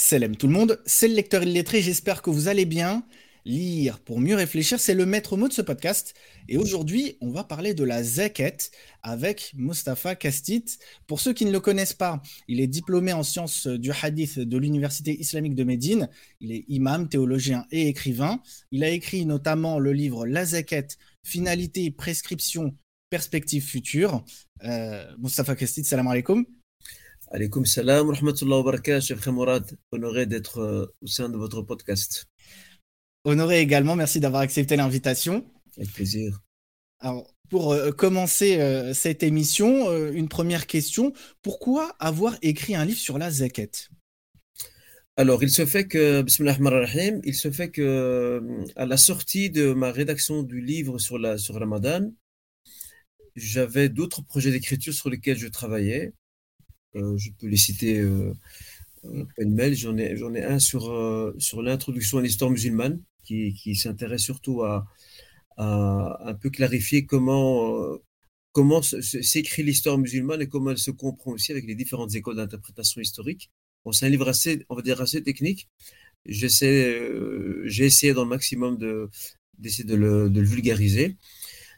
Salam tout le monde, c'est le lecteur illettré, j'espère que vous allez bien. Lire pour mieux réfléchir, c'est le maître mot de ce podcast. Et aujourd'hui, on va parler de la zakat avec Mustafa Kastit. Pour ceux qui ne le connaissent pas, il est diplômé en sciences du hadith de l'Université islamique de Médine. Il est imam, théologien et écrivain. Il a écrit notamment le livre La zakat, finalité, prescription, perspective future. Euh, Mustafa Kastit, salam alaikum. Alaykoum salam, wa barakatuh, Cheikh Mourad, honoré d'être euh, au sein de votre podcast. Honoré également, merci d'avoir accepté l'invitation. Avec plaisir. Alors, pour euh, commencer euh, cette émission, une première question. Pourquoi avoir écrit un livre sur la zakat? Alors, il se fait que, rahim, il se fait que, à la sortie de ma rédaction du livre sur, la, sur Ramadan, j'avais d'autres projets d'écriture sur lesquels je travaillais. Euh, je peux les citer euh, mail J'en ai, j'en ai un sur, euh, sur l'introduction à l'histoire musulmane qui, qui s'intéresse surtout à, à, un peu clarifier comment, comment s'écrit l'histoire musulmane et comment elle se comprend aussi avec les différentes écoles d'interprétation historique. Bon, c'est un livre assez, on va dire, assez technique. J'essaie, j'ai essayé dans le maximum de, d'essayer de le, de le vulgariser.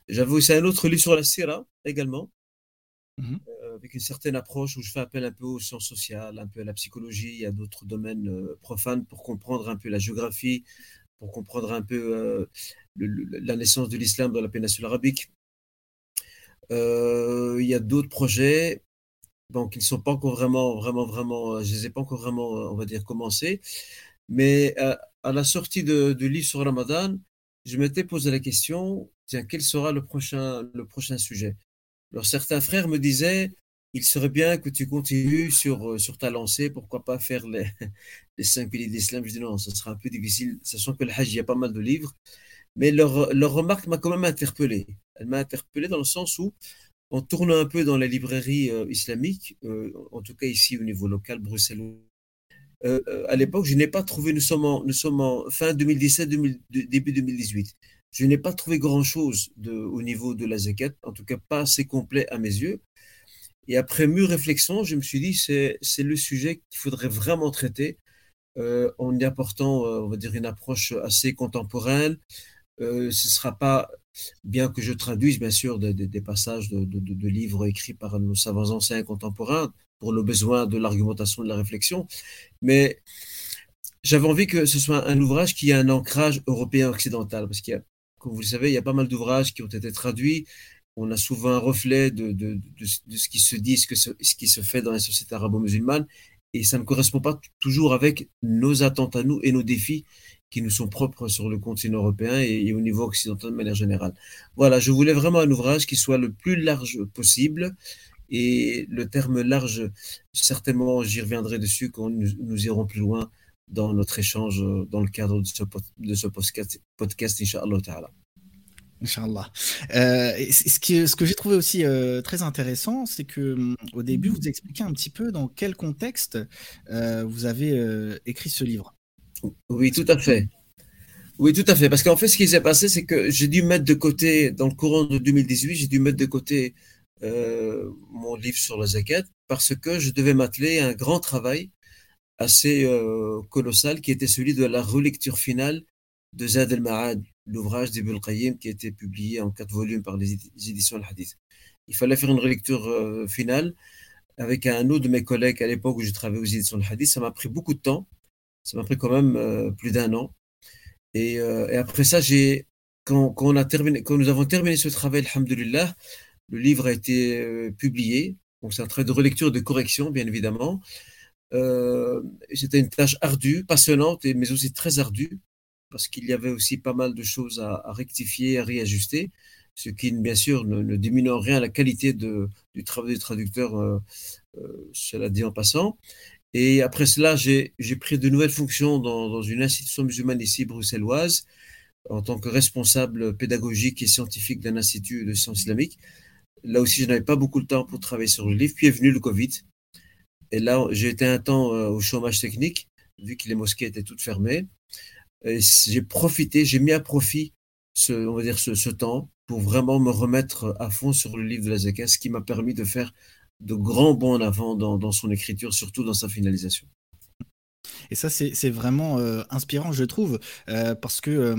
J'avais aussi un autre livre sur la Syrah également, mmh avec une certaine approche où je fais appel un peu aux sciences sociales, un peu à la psychologie, à d'autres domaines euh, profanes pour comprendre un peu la géographie, pour comprendre un peu euh, la naissance de l'islam dans la péninsule arabique. Euh, il y a d'autres projets, donc ils ne sont pas encore vraiment, vraiment, vraiment, je ne les ai pas encore vraiment, on va dire, commencés. Mais à la sortie de, de livre sur Ramadan, je m'étais posé la question, tiens, quel sera le prochain, le prochain sujet? Alors certains frères me disaient, il serait bien que tu continues sur, euh, sur ta lancée, pourquoi pas faire les, les cinq piliers d'islam. Je dis non, ce sera un peu difficile, sachant que le Hajj, il y a pas mal de livres. Mais leur, leur remarque m'a quand même interpellé. Elle m'a interpellé dans le sens où, en tournant un peu dans les librairies euh, islamiques, euh, en tout cas ici au niveau local, bruxellois, à l'époque, je n'ai pas trouvé, nous sommes en, nous sommes en fin 2017, début 2018, je n'ai pas trouvé grand-chose au niveau de la zakat, en tout cas pas assez complet à mes yeux. Et après mûre réflexion, je me suis dit, c'est, c'est le sujet qu'il faudrait vraiment traiter euh, en y apportant, euh, on va dire, une approche assez contemporaine. Euh, ce ne sera pas, bien que je traduise, bien sûr, des passages de, livres écrits par nos savants anciens contemporains pour le besoin de l'argumentation, de la réflexion, mais j'avais envie que ce soit un ouvrage qui ait un ancrage européen occidental, parce qu'il y a, comme vous le savez, il y a pas mal d'ouvrages qui ont été traduits on a souvent un reflet de, ce qui se dit, ce, que ce, qui se fait dans la société arabo-musulmane, et ça ne correspond pas toujours avec nos attentes à nous et nos défis qui nous sont propres sur le continent européen et, au niveau occidental de manière générale. Voilà, je voulais vraiment un ouvrage qui soit le plus large possible, et le terme large, certainement, j'y reviendrai dessus quand nous, irons plus loin dans notre échange dans le cadre de ce, podcast, podcast Inch'Allah Inch'Allah. Euh, ce, que j'ai trouvé aussi euh, très intéressant, c'est que hum, au début, vous expliquez un petit peu dans quel contexte euh, vous avez écrit ce livre. Oui, tout à fait. Oui, tout à fait. Parce qu'en fait, ce qui s'est passé, c'est que j'ai dû mettre de côté, dans le courant de 2018, j'ai dû mettre de côté mon livre sur la zakat parce que je devais m'atteler à un grand travail assez colossal qui était celui de la relecture finale de Zad al-Ma'ad, l'ouvrage d'Ibn Qayyim qui a été publié en quatre volumes par les éditions Al-Hadith. Il fallait faire une relecture euh, finale avec un autre de mes collègues à l'époque où je travaillais aux éditions Al-Hadith. Ça m'a pris beaucoup de temps. Ça m'a pris quand même euh, plus d'un an. Et, euh, et, après ça, j'ai, quand, quand, on a terminé, quand nous avons terminé ce travail, alhamdulillah, le livre a été publié. Donc c'est un travail de relecture de correction, bien évidemment. C'était une tâche ardue, passionnante, mais aussi très ardue parce qu'il y avait aussi pas mal de choses à, rectifier, à réajuster, ce qui, bien sûr, ne, diminue en rien la qualité du travail du traducteur, euh, euh, cela dit en passant. Et après cela, j'ai pris de nouvelles fonctions dans, dans, une institution musulmane ici, bruxelloise, en tant que responsable pédagogique et scientifique d'un institut de sciences islamiques. Là aussi, je n'avais pas beaucoup de temps pour travailler sur le livre. Puis est venu le Covid. Et là, j'ai été un temps euh, au chômage technique, vu que les mosquées étaient toutes fermées j'ai profité, j'ai mis à profit ce, on va dire ce, temps pour vraiment me remettre à fond sur le livre de la Zakat, ce qui m'a permis de faire de grands bons en avant dans, son écriture, surtout dans sa finalisation. Et ça, c'est vraiment inspirant, je trouve, parce que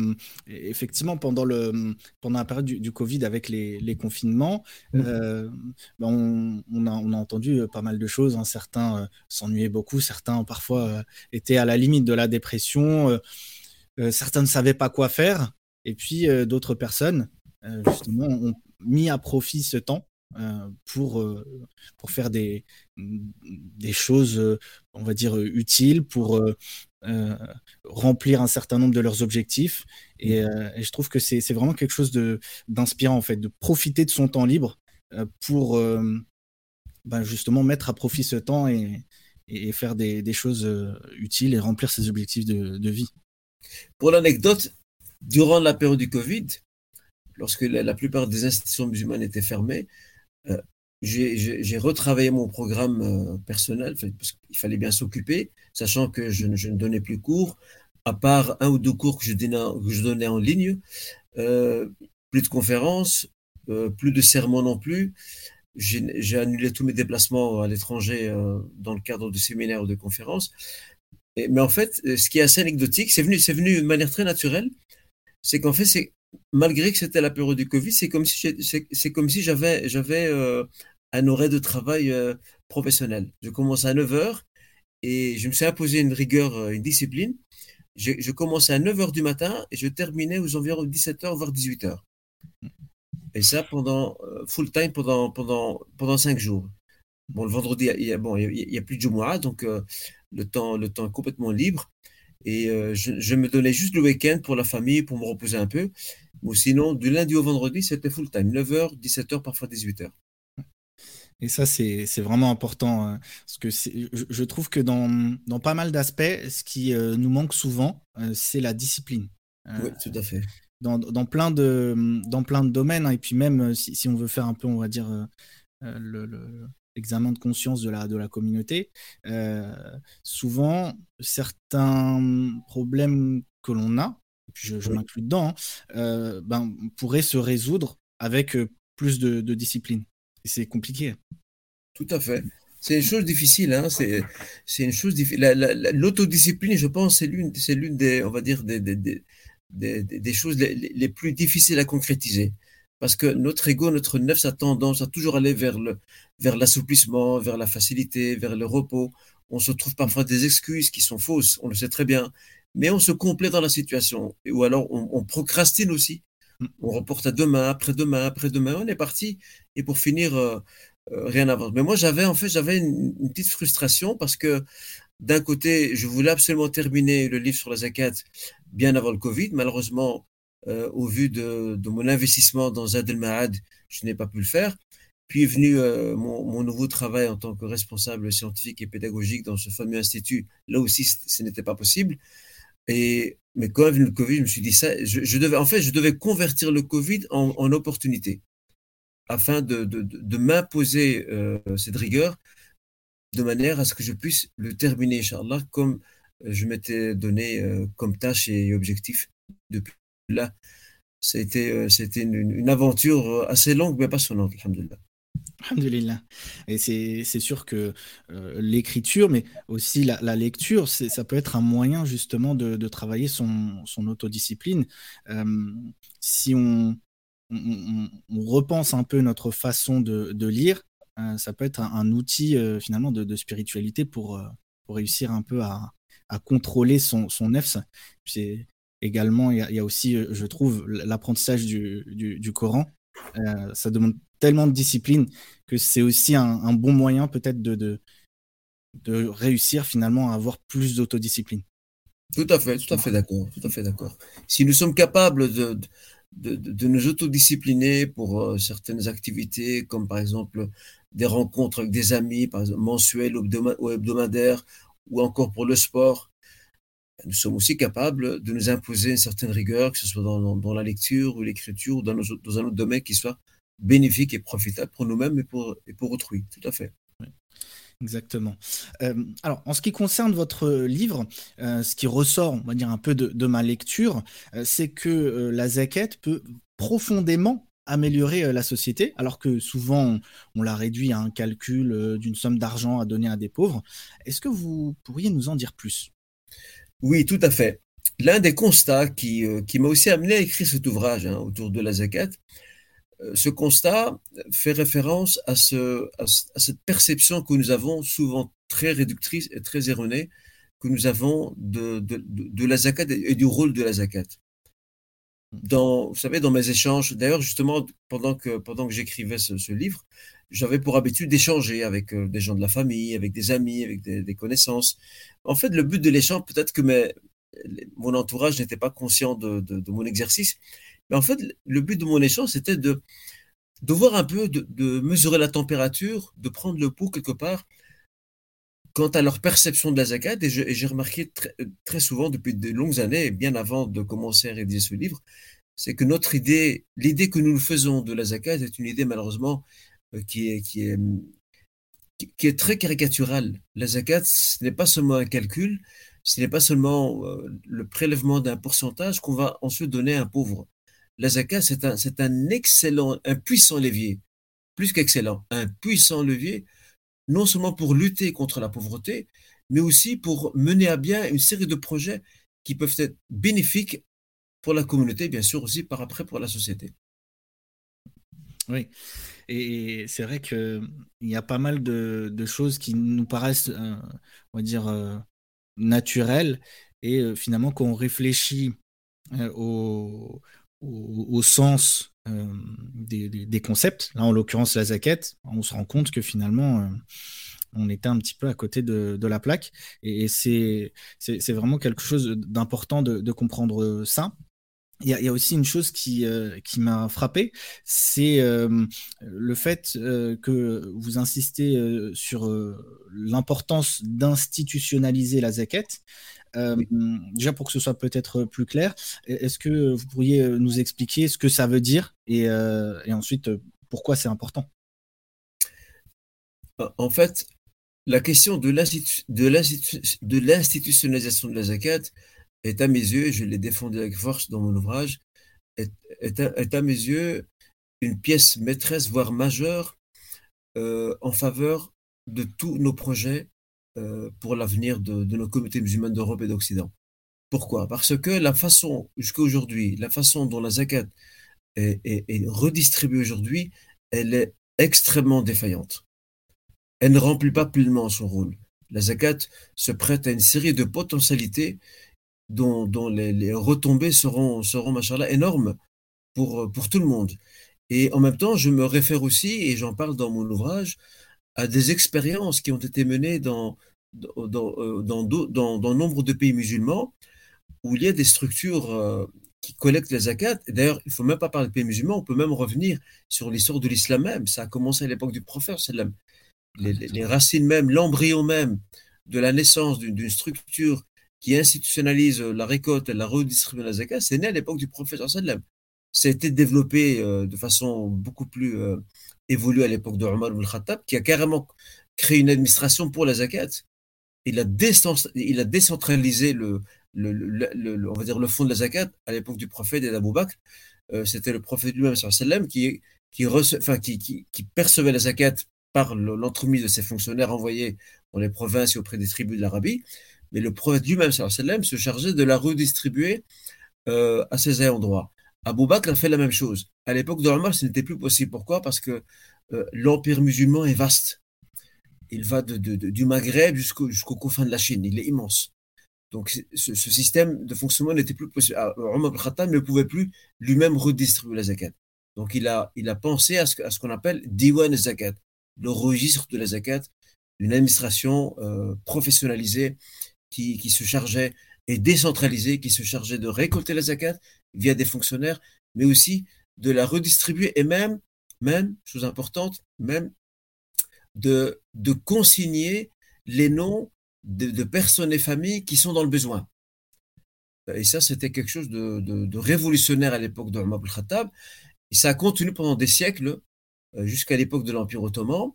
effectivement, pendant, le, pendant la période du, Covid avec les, confinements, mmh. ben, on, a, on, a, entendu pas mal de choses. Hein. Certains s'ennuyaient beaucoup, certains parfois étaient à la limite de la dépression, certains ne savaient pas quoi faire. Et puis d'autres personnes, justement, ont mis à profit ce temps euh, pour, euh, pour faire des, des choses, euh, on va dire, utiles, pour remplir un certain nombre de leurs objectifs. Et, je trouve que c'est vraiment quelque chose d'inspirant, en fait, de profiter de son temps libre pour ben, justement mettre à profit ce temps et, et faire des, des, choses utiles et remplir ses objectifs de, de vie. Pour l'anecdote, durant la période du Covid, lorsque la, plupart des institutions musulmanes étaient fermées, euh, j'ai retravaillé mon programme euh, personnel parce qu'il fallait bien s'occuper, sachant que je, ne donnais plus cours, à part un ou deux cours que je donnais, en ligne, euh, plus de conférences, plus de sermons non plus. J'ai annulé tous mes déplacements à l'étranger dans le cadre de séminaires ou de conférences. Mais en fait, ce qui est assez anecdotique, c'est venu, c'est venu de manière très naturelle, c'est qu'en fait, malgré que c'était la période du Covid, c'est comme si j'avais euh, un horaire de travail euh, professionnel. Je commence à 9h et je me suis imposé une rigueur, euh, une discipline. Je, commençais à 9h du matin et je terminais aux environs 17h voire 18h. Et ça pendant full time pendant pendant pendant cinq jours. Bon, le vendredi, il y a, bon, il y a, plus de Jumu'ah, donc le temps le temps est complètement libre. Et je, je, me donnais juste le week-end pour la famille, pour me reposer un peu. Ou sinon, du lundi au vendredi, c'était full time, 9h, 17h, parfois 18h. Et ça, c'est vraiment important, hein, parce que je, je, trouve que dans, dans pas mal d'aspects, ce qui euh, nous manque souvent, euh, c'est la discipline. Euh, oui, tout à fait. Dans, dans, plein, de, dans plein de domaines, hein, et puis même si, si, on veut faire un peu, on va dire, le, de conscience de la, de la communauté, souvent, certains problèmes que l'on a, je, je m'inclus dedans, hein, euh, ben, pourrait se résoudre avec euh, plus de, discipline. Et c'est compliqué. Tout à fait. C'est une chose difficile. Hein. C'est, une chose difficile. L'autodiscipline, je pense, c'est l'une, c'est l'une des, on va dire, des, des, des, des choses les, les, plus difficiles à concrétiser. Parce que notre ego, notre neuf, a tendance à toujours aller vers, le, vers l'assouplissement, vers la facilité, vers le repos. On se trouve parfois des excuses qui sont fausses, on le sait très bien mais on se complaît dans la situation. Ou alors on, procrastine aussi. Mm. On reporte à demain, après-demain, après-demain. On est parti. Et pour finir, euh, euh, rien n'avance. Mais moi, j'avais en fait, j'avais une, petite frustration parce que d'un côté, je voulais absolument terminer le livre sur la zakat bien avant le Covid. Malheureusement, euh, au vu de, mon investissement dans Zad el Mahad, je n'ai pas pu le faire. Puis est venu mon, mon, nouveau travail en tant que responsable scientifique et pédagogique dans ce fameux institut. Là aussi, ce n'était pas possible. Et, mais quand même, le Covid, je me suis dit ça, je, devais, en fait, je devais convertir le Covid en, opportunité afin de, de, de m'imposer euh, cette rigueur de manière à ce que je puisse le terminer, Inch'Allah, comme je m'étais donné euh, comme tâche et objectif depuis là. C'était euh, une, aventure assez longue mais passionnante, alhamdulillah. Alhamdulillah. Et c'est sûr que euh, l'écriture, mais aussi la, lecture, ça peut être un moyen justement de, travailler son, autodiscipline. Euh, si on, repense un peu notre façon de, lire, euh, ça peut être un, outil finalement de, spiritualité pour, réussir un peu à, contrôler son, son également, il y, a aussi, je trouve, l'apprentissage du, du, Coran. ça demande tellement de discipline que c'est aussi un, bon moyen peut-être de, de, réussir finalement à avoir plus d'autodiscipline. Tout à fait, tout à fait d'accord, tout à fait d'accord. Si nous sommes capables de, de, de nous autodiscipliner pour euh, certaines activités, comme par exemple des rencontres avec des amis, par exemple mensuelles ou hebdomadaires, ou encore pour le sport, nous sommes aussi capables de nous imposer une certaine rigueur, que ce soit dans, la lecture ou l'écriture ou dans, dans un autre domaine qui soit bénéfique et profitable pour nous-mêmes et pour, et pour autrui. Tout à fait. Exactement. Euh, alors, en ce qui concerne votre livre, euh, ce qui ressort, on va dire, un peu de, ma lecture, euh, c'est que la zaquette peut profondément améliorer la société, alors que souvent on, la réduit à un calcul d'une somme d'argent à donner à des pauvres. Est-ce que vous pourriez nous en dire plus? Oui, tout à fait. L'un des constats qui, euh, m'a aussi amené à écrire cet ouvrage hein, autour de la zakat, euh, ce constat fait référence à, ce, à, cette perception que nous avons souvent très réductrice et très erronée que nous avons de, de, de, la zakat et du rôle de la zakat. Dans, vous savez, dans mes échanges, d'ailleurs, justement, pendant que, pendant que j'écrivais ce, livre, j'avais pour habitude d'échanger avec euh, des gens de la famille, avec des amis, avec des, connaissances. En fait, le but de l'échange, peut-être que mes, mon entourage n'était pas conscient de, de, de, mon exercice, mais en fait, le but de mon échange, c'était de, de voir un peu, de, de mesurer la température, de prendre le pouls quelque part quant à leur perception de la zakat, et j'ai remarqué très, souvent depuis de longues années, bien avant de commencer à rédiger ce livre, c'est que notre idée, l'idée que nous faisons de la zakat est une idée malheureusement euh, qui est, qui est, très caricaturale. La zakat, ce n'est pas seulement un calcul, ce n'est pas seulement euh, le prélèvement d'un pourcentage qu'on va ensuite donner à un pauvre. La zakat, c'est un excellent, un puissant levier, plus qu'excellent, un puissant levier non seulement pour lutter contre la pauvreté, mais aussi pour mener à bien une série de projets qui peuvent être bénéfiques pour la communauté, bien sûr, aussi par après pour la société. Oui, et c'est vrai qu'il y a pas mal de, choses qui nous paraissent, euh, on va dire, euh, naturelles, et euh, finalement, quand on réfléchit au, au, sens des, des, concepts, là en l'occurrence la zaquette, on se rend compte que finalement euh, on était un petit peu à côté de, la plaque et, c'est vraiment quelque chose d'important de, comprendre ça. Il y, a, aussi une chose qui, euh, qui m'a frappé, c'est euh, le fait euh, que vous insistez sur l'importance d'institutionnaliser la zaquette. Euh, déjà pour que ce soit peut-être plus clair, est-ce que vous pourriez nous expliquer ce que ça veut dire et, euh, et ensuite pourquoi c'est important? En fait, la question de l'institutionnalisation de la zakat est à mes yeux, je l'ai défendu avec force dans mon ouvrage, est, est, à, est à, mes yeux une pièce maîtresse, voire majeure, euh, en faveur de tous nos projets euh, pour l'avenir de, nos communautés musulmanes d'Europe et d'Occident. Pourquoi? Parce que la façon, jusqu'à aujourd'hui, la façon dont la zakat est, redistribuée aujourd'hui, elle est extrêmement défaillante. Elle ne remplit pas pleinement son rôle. La zakat se prête à une série de potentialités dont, les, retombées seront, énormes pour tout le monde. Et en même temps, je me réfère aussi, et j'en parle dans mon ouvrage, à des expériences qui ont été menées dans, dans, dans, dans, dans nombre de pays musulmans où il y a des structures euh, qui collectent les zakats. D'ailleurs, il ne faut même pas parler de pays musulmans, on peut même revenir sur l'histoire de l'islam même. Ça a commencé à l'époque du prophète, les, les, les racines même, l'embryon même de la naissance d'une structure qui institutionnalise la récolte et la redistribution de la zakat, c'est né à l'époque du prophète. Ça a été développé euh, de façon beaucoup plus euh, évolue à l'époque de Omar ibn Khattab, qui a carrément créé une administration pour la zakat. Il a, décentralisé le, le, le, le, on va dire le fond de la zakat à l'époque du prophète et d'Abou Bakr. Euh, C'était le prophète lui-même, qui, qui, qui, percevait la zakat par l'entremise de ses fonctionnaires envoyés dans les provinces et auprès des tribus de l'Arabie. Mais le prophète lui-même, se chargeait de la redistribuer euh, à ses ayants Abou Bakr a fait la même chose. À l'époque de Omar, ce n'était plus possible. Pourquoi? Parce que euh, l'empire musulman est vaste. Il va du Maghreb jusqu'au jusqu'aux confins de la Chine. Il est immense. Donc ce, système de fonctionnement n'était plus possible. Ah, Omar Khattab ne pouvait plus lui-même redistribuer la zakat. Donc il a, pensé à ce, qu'on appelle Diwan zakat, le registre de la zakat, une administration euh, professionnalisée qui se chargeait et décentralisée, qui se chargeait de récolter la zakat via des fonctionnaires, mais aussi de la redistribuer et même, même, chose importante, même de, consigner les noms de, personnes et familles qui sont dans le besoin. Et ça, c'était quelque chose de révolutionnaire à l'époque de Omar al-Khattab. Et ça a continué pendant des siècles, euh, jusqu'à l'époque de l'Empire ottoman.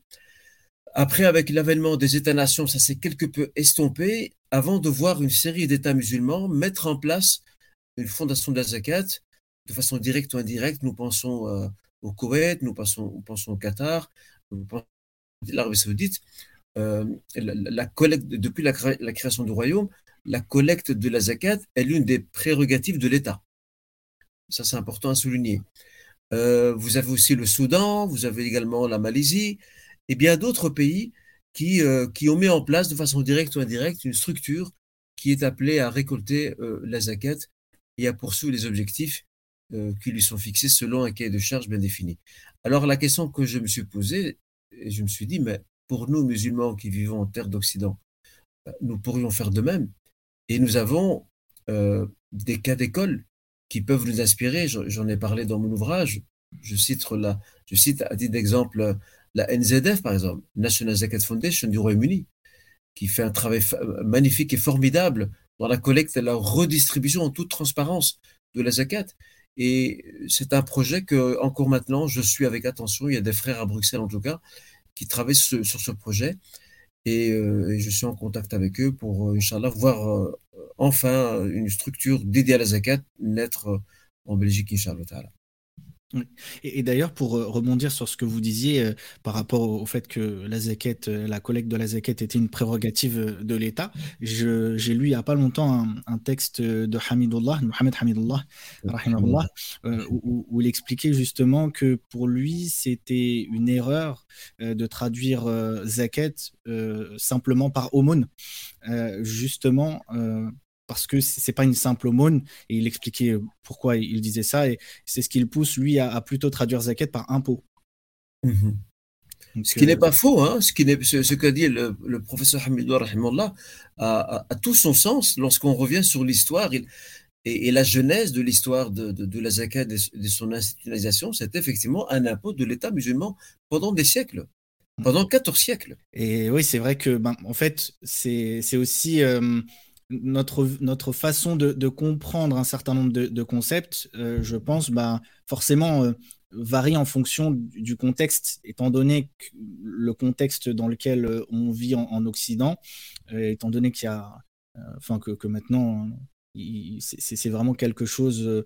Après, avec l'avènement des États-nations, ça s'est quelque peu estompé avant de voir une série d'États musulmans mettre en place une fondation de la zakat de façon directe ou indirecte. Nous pensons euh, au Koweït, nous pensons, au Qatar, l'Arabie saoudite. Euh, depuis la, la, création du royaume, la collecte de la zakat est l'une des prérogatives de l'État. Ça, c'est important à souligner. Euh, vous avez aussi le Soudan, vous avez également la Malaisie et bien d'autres pays qui, euh, qui ont mis en place de façon directe ou indirecte une structure qui est appelée à récolter euh, la zakat et à poursuivre les objectifs qui lui sont fixés selon un cahier de charge bien défini. Alors la question que je me suis posée, et je me suis dit, mais pour nous musulmans qui vivons en terre d'Occident, nous pourrions faire de même. Et nous avons des cas d'école qui peuvent nous inspirer. J'en ai parlé dans mon ouvrage. Je cite, je cite à titre d'exemple la NZF, par exemple, National Zakat Foundation du Royaume-Uni, qui fait un travail magnifique et formidable dans la collecte et la redistribution en toute transparence de la zakat. Et c'est un projet que, encore maintenant, je suis avec attention. Il y a des frères à Bruxelles, en tout cas, qui travaillent sur, ce projet. Et, euh, et, je suis en contact avec eux pour, euh, Inch'Allah, voir euh, enfin une structure dédiée à la zakat naître en Belgique, Inch'Allah. Et, d'ailleurs, pour euh, rebondir sur ce que vous disiez euh, par rapport au, fait que la zakat, euh, la collecte de la zakat était une prérogative de l'État, j'ai lu il n'y a pas longtemps un, texte de Hamidullah, Mohamed Hamidullah, où, où, il expliquait justement que pour lui, c'était une erreur de traduire zakat simplement par aumône, justement parce que c'est pas une simple aumône et il expliquait pourquoi il disait ça et c'est ce qui le pousse lui à, plutôt traduire zakat par impôt. Mhm. ce qui n'est euh, pas faux, hein, ce, qui ce, qu'a dit le, professeur Hamidou a, a, tout son sens lorsqu'on revient sur l'histoire et, et, la genèse de l'histoire de, de, la zakat, de, de son institutionnalisation, c'est effectivement un impôt de l'État musulman pendant des siècles pendant 14 siècles. Et oui, c'est vrai que, ben, en fait, c'est aussi euh, notre, notre façon de, comprendre un certain nombre de, concepts, euh, je pense, bah, forcément euh, varie en fonction du, contexte, étant donné que le contexte dans lequel euh, on vit en, Occident, étant donné qu'il y a, enfin que, maintenant, c'est vraiment quelque chose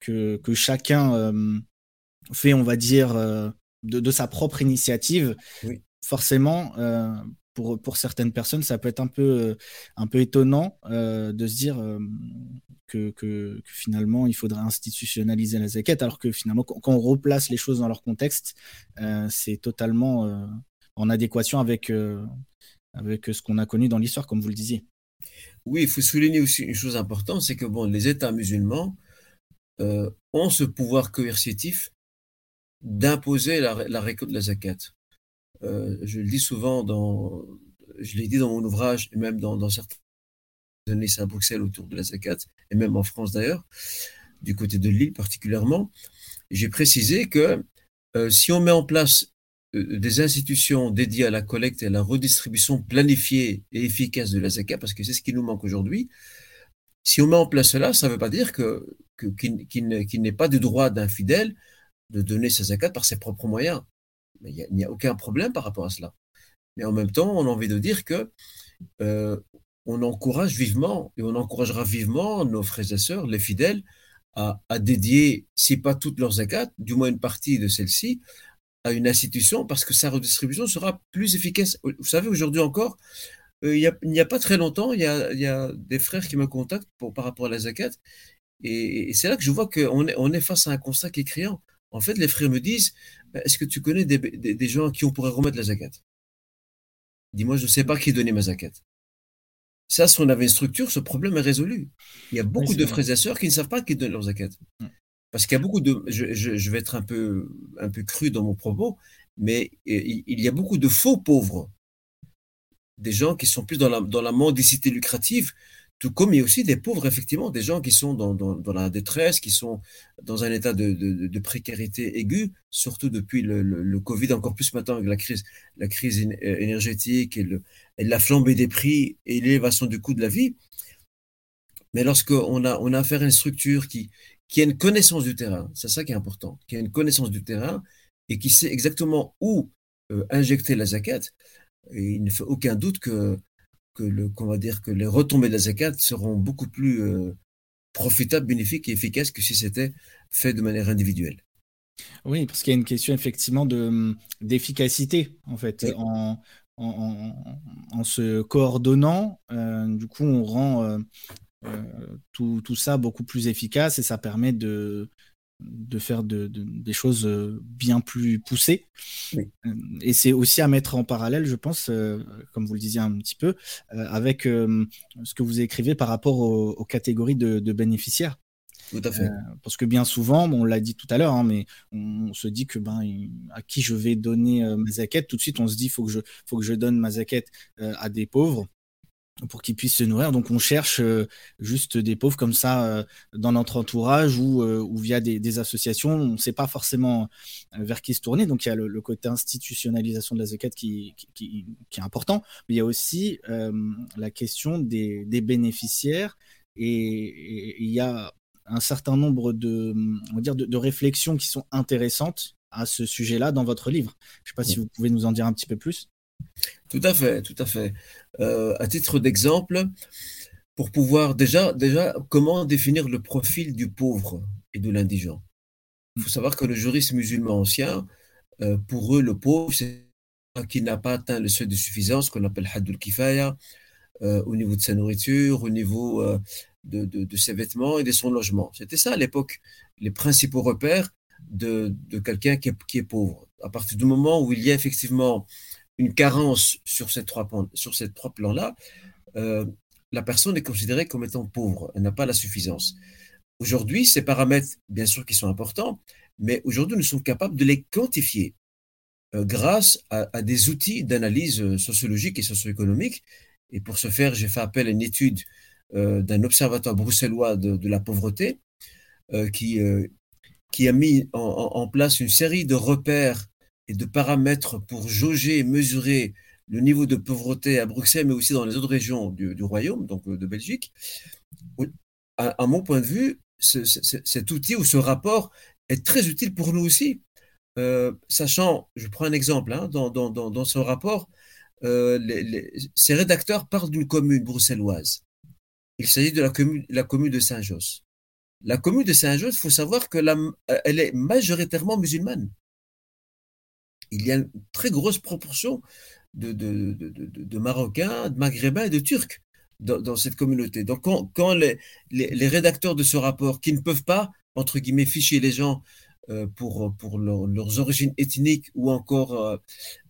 que, que, chacun fait, on va dire, de, sa propre initiative. Forcément, pour, certaines personnes, ça peut être un peu, euh, un peu étonnant euh, de se dire euh, que, finalement, il faudrait institutionnaliser la zakat, alors que finalement, quand, on replace les choses dans leur contexte, c'est totalement en adéquation avec, avec ce qu'on a connu dans l'histoire, comme vous le disiez. Oui, il faut souligner aussi une chose importante, c'est que bon, les États musulmans ont ce pouvoir coercitif d'imposer la, la récolte de la zakat. Euh, je le dis souvent dans, je l'ai dit dans mon ouvrage et même dans, dans certains lycées à Bruxelles autour de la zakat et même en France d'ailleurs, du côté de Lille particulièrement, j'ai précisé que euh, si on met en place euh, des institutions dédiées à la collecte et à la redistribution planifiée et efficace de la zakat, parce que c'est ce qui nous manque aujourd'hui, si on met en place cela, ça ne veut pas dire que, qu'il, n'est pas du droit d'un fidèle de donner sa zakat par ses propres moyens il n'y a, aucun problème par rapport à cela. Mais en même temps, on a envie de dire que euh, on encourage vivement et on encouragera vivement nos frères et sœurs, les fidèles, à, dédier, si pas toutes leurs zakat, du moins une partie de celle-ci, à une institution parce que sa redistribution sera plus efficace. Vous savez, aujourd'hui encore, euh, il n'y a, pas très longtemps, il y a, des frères qui me contactent pour, par rapport à la zakat. Et, c'est là que je vois qu'on est, on est face à un constat qui est criant. En fait, les frères me disent, est-ce que tu connais des, gens à qui on pourrait remettre la zakat Dis-moi, je ne sais pas qui donnait ma zakat. Ça, si on avait une structure, ce problème est résolu. Il y a beaucoup de frères et sœurs qui ne savent pas qui donnent leur zakat. Mm. Parce qu'il y a beaucoup de. Je, vais être un peu, un peu cru dans mon propos, mais il y a beaucoup de faux pauvres. Des gens qui sont plus dans la, dans la mendicité lucrative tout comme il y a aussi des pauvres, effectivement, des gens qui sont dans, la détresse, qui sont dans un état de, précarité aiguë, surtout depuis le, Covid, encore plus maintenant avec la crise, euh, énergétique et, la flambée des prix et l'élévation du coût de la vie. Mais lorsqu'on a, affaire à une structure qui, a une connaissance du terrain, c'est ça qui est important, qui a une connaissance du terrain et qui sait exactement où euh, injecter la zakat, il ne fait aucun doute que que le, qu'on va dire que les retombées de la zakat seront beaucoup plus euh, profitables, bénéfiques et efficaces que si c'était fait de manière individuelle. Oui, parce qu'il y a une question effectivement de, hum, d'efficacité, en fait. En, en, se coordonnant, du coup, on rend tout, tout, ça beaucoup plus efficace et ça permet de, de faire des choses euh, bien plus poussées. Euh, et c'est aussi à mettre en parallèle, je pense, euh, comme vous le disiez un petit peu, avec ce que vous écrivez par rapport aux, catégories de, bénéficiaires. Tout à fait. parce que bien souvent, on l'a dit tout à l'heure, hein, mais on, se dit que ben, à qui je vais donner ma zaquette, tout de suite on se dit faut que je faut que je donne ma zaquette à des pauvres pour qu'ils puissent se nourrir. Donc on cherche euh, juste des pauvres comme ça euh, dans notre entourage ou, euh, ou via des, associations. On ne sait pas forcément vers qui se tourner. Donc il y a le, côté institutionnalisation de la zakat qui, qui, est important. Mais il y a aussi la question des, bénéficiaires et, il y a un certain nombre de, on va dire de, réflexions qui sont intéressantes à ce sujet-là dans votre livre. Je ne sais pas si vous pouvez nous en dire un petit peu plus. Tout à fait, tout à fait. Euh, à titre d'exemple, pour pouvoir déjà, déjà, comment définir le profil du pauvre et de l'indigent? Il faut savoir que le juriste musulman ancien, euh, pour eux, le pauvre, c'est qui n'a pas atteint le seuil de suffisance qu'on appelle hadul kifaya, euh, au niveau de sa nourriture, au niveau de, ses vêtements et de son logement. C'était ça à l'époque, les principaux repères de, quelqu'un qui est, pauvre. À partir du moment où il y a effectivement une carence sur ces trois, plans-là, euh, la personne est considérée comme étant pauvre, elle n'a pas la suffisance. Aujourd'hui, ces paramètres, bien sûr, qui sont importants, mais aujourd'hui, nous sommes capables de les quantifier euh, grâce à, des outils d'analyse euh, sociologique et socio-économique. Et pour ce faire, j'ai fait appel à une étude d'un observatoire bruxellois de, la pauvreté qui a mis en, place une série de repères et de paramètres pour jauger et mesurer le niveau de pauvreté à Bruxelles, mais aussi dans les autres régions du, Royaume, donc euh, de Belgique, à, mon point de vue, cet outil ou ce rapport est très utile pour nous aussi. Euh, sachant, je prends un exemple, hein, dans, dans, dans, ce rapport, euh, ces rédacteurs parlent d'une commune bruxelloise. Il s'agit de la commune, de Saint-Josse. La commune de Saint-Josse, il faut savoir qu'elle est majoritairement musulmane il y a une très grosse proportion de, Marocains, de Maghrébins et de Turcs dans, cette communauté. Donc, quand, les, rédacteurs de ce rapport, qui ne peuvent pas, entre guillemets, ficher les gens euh, pour, leurs origines ethniques ou encore euh,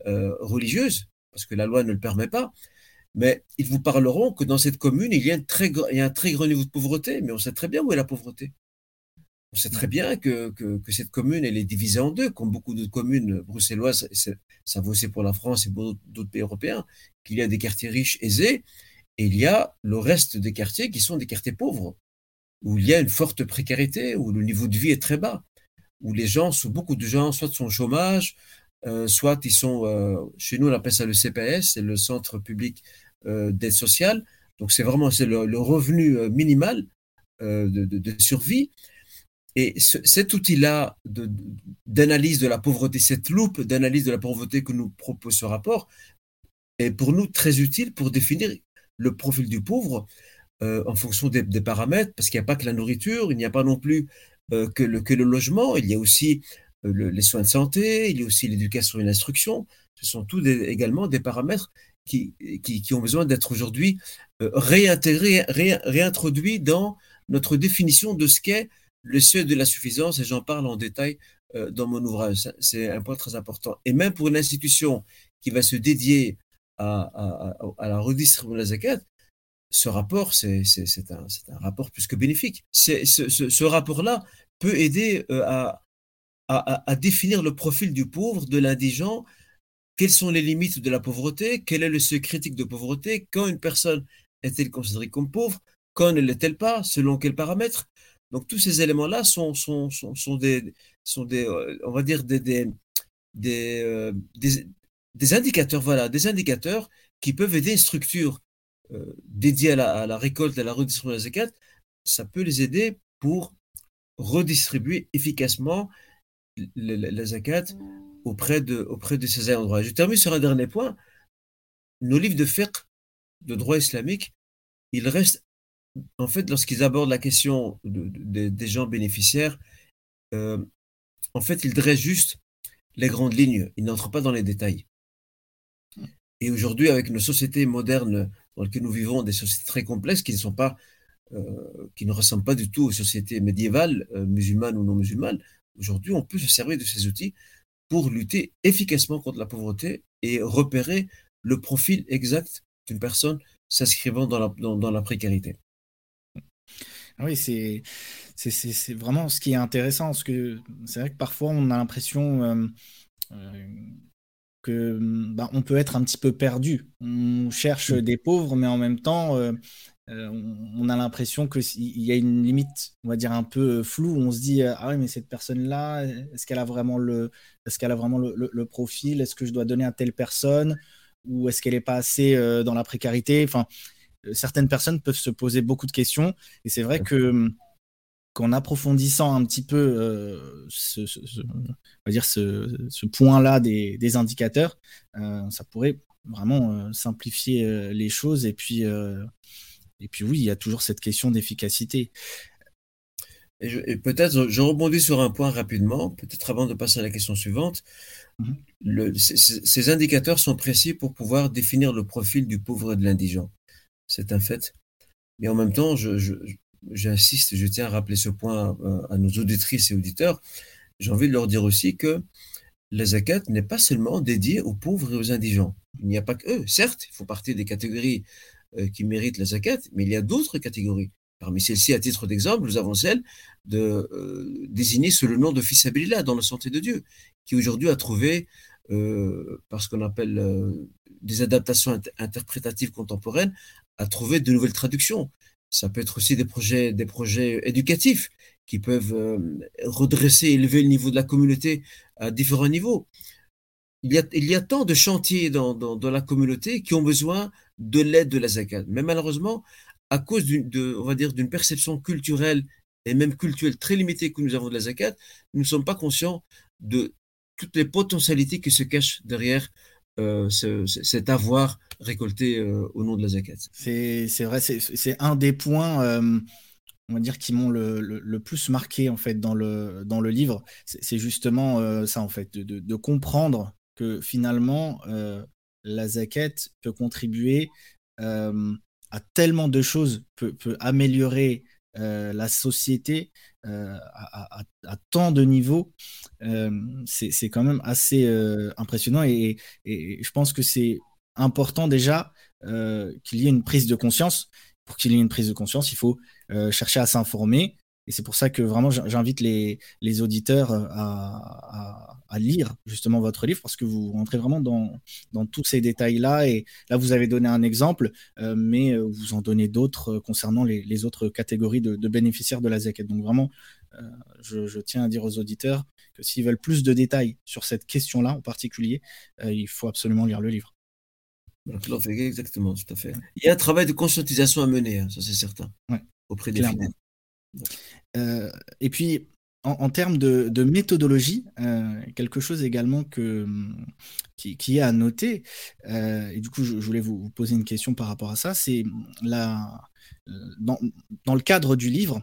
euh, religieuses, parce que la loi ne le permet pas, mais ils vous parleront que dans cette commune, il y a un très grand niveau de pauvreté, mais on sait très bien où est la pauvreté. On sait très bien que, cette commune, elle est divisée en deux, comme beaucoup d'autres communes bruxelloises, ça vaut aussi pour la France et pour d'autres pays européens, qu'il y a des quartiers riches, aisés, et il y a le reste des quartiers qui sont des quartiers pauvres, où il y a une forte précarité, où le niveau de vie est très bas, où les gens, beaucoup de gens, soit sont au chômage, euh, soit ils sont, euh, chez nous on appelle ça le CPS, c'est le Centre public euh, d'aide sociale, donc c'est vraiment le, revenu minimal de survie. Et cet outil-là d'analyse de, la pauvreté, cette loupe d'analyse de la pauvreté que nous propose ce rapport, est pour nous très utile pour définir le profil du pauvre euh, en fonction des, paramètres, parce qu'il n'y a pas que la nourriture, il n'y a pas non plus euh, que, le, logement, il y a aussi euh, les soins de santé, il y a aussi l'éducation et l'instruction. Ce sont tous également des paramètres qui, qui, ont besoin d'être aujourd'hui réintégrés, réintroduits dans notre définition de ce qu'est le seuil de la suffisance, et j'en parle en détail euh, dans mon ouvrage. C'est un point très important. Et même pour une institution qui va se dédier à, la redistribution de la zakat, ce rapport, c'est un, un, rapport plus que bénéfique. Ce, ce, rapport-là peut aider euh, à, à, définir le profil du pauvre, de l'indigent, quelles sont les limites de la pauvreté, quel est le seuil critique de pauvreté, quand une personne est-elle considérée comme pauvre, quand ne l'est-elle pas, selon quels paramètres? Donc tous ces éléments-là sont, sont, sont, des, sont des, euh, on va dire des, des, des, euh, des, indicateurs, voilà, des indicateurs qui peuvent aider une structure euh, dédiée à la, à la, récolte, à la redistribution de la zakat, ça peut les aider pour redistribuer efficacement la, zakat auprès de, auprès de ces endroits. Je termine sur un dernier point. Nos livres de fiqh, de droit islamique, ils restent en fait, lorsqu'ils abordent la question des gens bénéficiaires, euh, en fait, ils dressent juste les grandes lignes. Ils n'entrent pas dans les détails. Et aujourd'hui, avec nos sociétés modernes dans lesquelles nous vivons, des sociétés très complexes qui ne sont pas, euh, qui ne ressemblent pas du tout aux sociétés médiévales, euh, musulmanes ou non musulmanes, aujourd'hui, on peut se servir de ces outils pour lutter efficacement contre la pauvreté et repérer le profil exact d'une personne s'inscrivant dans la, dans, la précarité. Oui, c'est c'est vraiment ce qui est intéressant, parce que c'est vrai que parfois on a l'impression euh, euh, que bah, on peut être un petit peu perdu. On cherche mm. des pauvres, mais en même temps, euh, on a l'impression qu'il y a une limite, on va dire un peu floue. On se dit ah oui, mais cette personne-là, est-ce qu'elle a vraiment le, est-ce qu'elle a vraiment le, le profil? Est-ce que je dois donner à telle personne? Ou est-ce qu'elle n'est pas assez dans la précarité? Enfin, certaines personnes peuvent se poser beaucoup de questions. Et c'est vrai que hum, qu'en approfondissant un petit peu euh, ce, va dire ce, point-là des, indicateurs, euh, ça pourrait vraiment euh, simplifier les choses. Et puis, et puis oui, il y a toujours cette question d'efficacité. Et, peut-être, je rebondis sur un point rapidement, peut-être avant de passer à la question suivante. Mmh ces indicateurs sont précis pour pouvoir définir le profil du pauvre et de l'indigent c'est un fait. Mais en même temps, j'insiste, je, tiens à rappeler ce point euh, à nos auditrices et auditeurs. J'ai envie de leur dire aussi que la zakat n'est pas seulement dédiée aux pauvres et aux indigents. Il n'y a pas que eux. Certes, il faut partir des catégories euh, qui méritent la zakat, mais il y a d'autres catégories. Parmi celles-ci, à titre d'exemple, nous avons celle de euh, désigner sous le nom de fils Abilillah dans la santé de Dieu, qui aujourd'hui a trouvé, par ce qu'on appelle des adaptations interprétatives contemporaines, à trouver de nouvelles traductions. Ça peut être aussi des projets, des projets éducatifs qui peuvent euh, redresser, élever le niveau de la communauté à différents niveaux. Il y a, il y a tant de chantiers dans, la communauté qui ont besoin de l'aide de la zakat. Mais malheureusement, à cause d'une perception culturelle et même culturelle très limitée que nous avons de la zakat, nous ne sommes pas conscients de toutes les potentialités qui se cachent derrière euh, cet avoir récolté euh, au nom de la zakat. C'est vrai, c'est un des points, euh, on va dire, qui m'ont le, le, plus marqué en fait dans le, dans le livre. C'est justement ça en fait, de, de, comprendre que finalement la zakat peut contribuer à tellement de choses, peut, peut améliorer la société à, à, tant de niveaux, c'est quand même assez impressionnant et, je pense que c'est important déjà qu'il y ait une prise de conscience. Pour qu'il y ait une prise de conscience, il faut chercher à s'informer, et c'est pour ça que vraiment j'invite les, les, auditeurs euh, à, à, lire justement votre livre parce que vous rentrez vraiment dans, dans tous ces détails-là. Et là, vous avez donné un exemple, euh, mais euh, vous en donnez d'autres concernant les, les, autres catégories de, de, bénéficiaires de la ZEC. Donc vraiment, je, je, tiens à dire aux auditeurs que s'ils veulent plus de détails sur cette question-là en particulier, il faut absolument lire le livre. Exactement, tout à fait. Il y a un travail de conscientisation à mener, hein, ça c'est certain, auprès des fidèles. Euh, et puis, en, termes de, méthodologie, euh, quelque chose également que, qui, est à noter, euh, et du coup, je, voulais vous, poser une question par rapport à ça, c'est la, dans, le cadre du livre,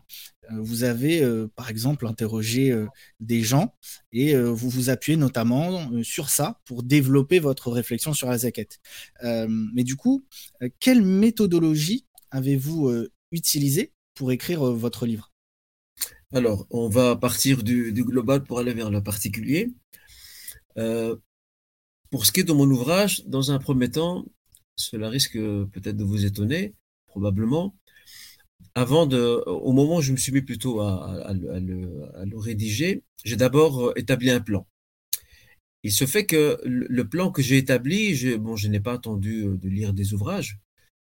vous avez par exemple interrogé des gens et vous vous appuyez notamment sur ça pour développer votre réflexion sur la zaquette. mais du coup, quelle méthodologie avez-vous utilisée pour écrire euh, votre livre? Alors, on va partir du, global pour aller vers le particulier. Euh, pour ce qui est de mon ouvrage, dans un premier temps, cela risque peut-être de vous étonner, probablement. Avant de, au moment où je me suis mis plutôt à, le, rédiger, j'ai d'abord euh, établi un plan. Il se fait que le plan que j'ai établi, bon, je n'ai pas attendu de lire des ouvrages,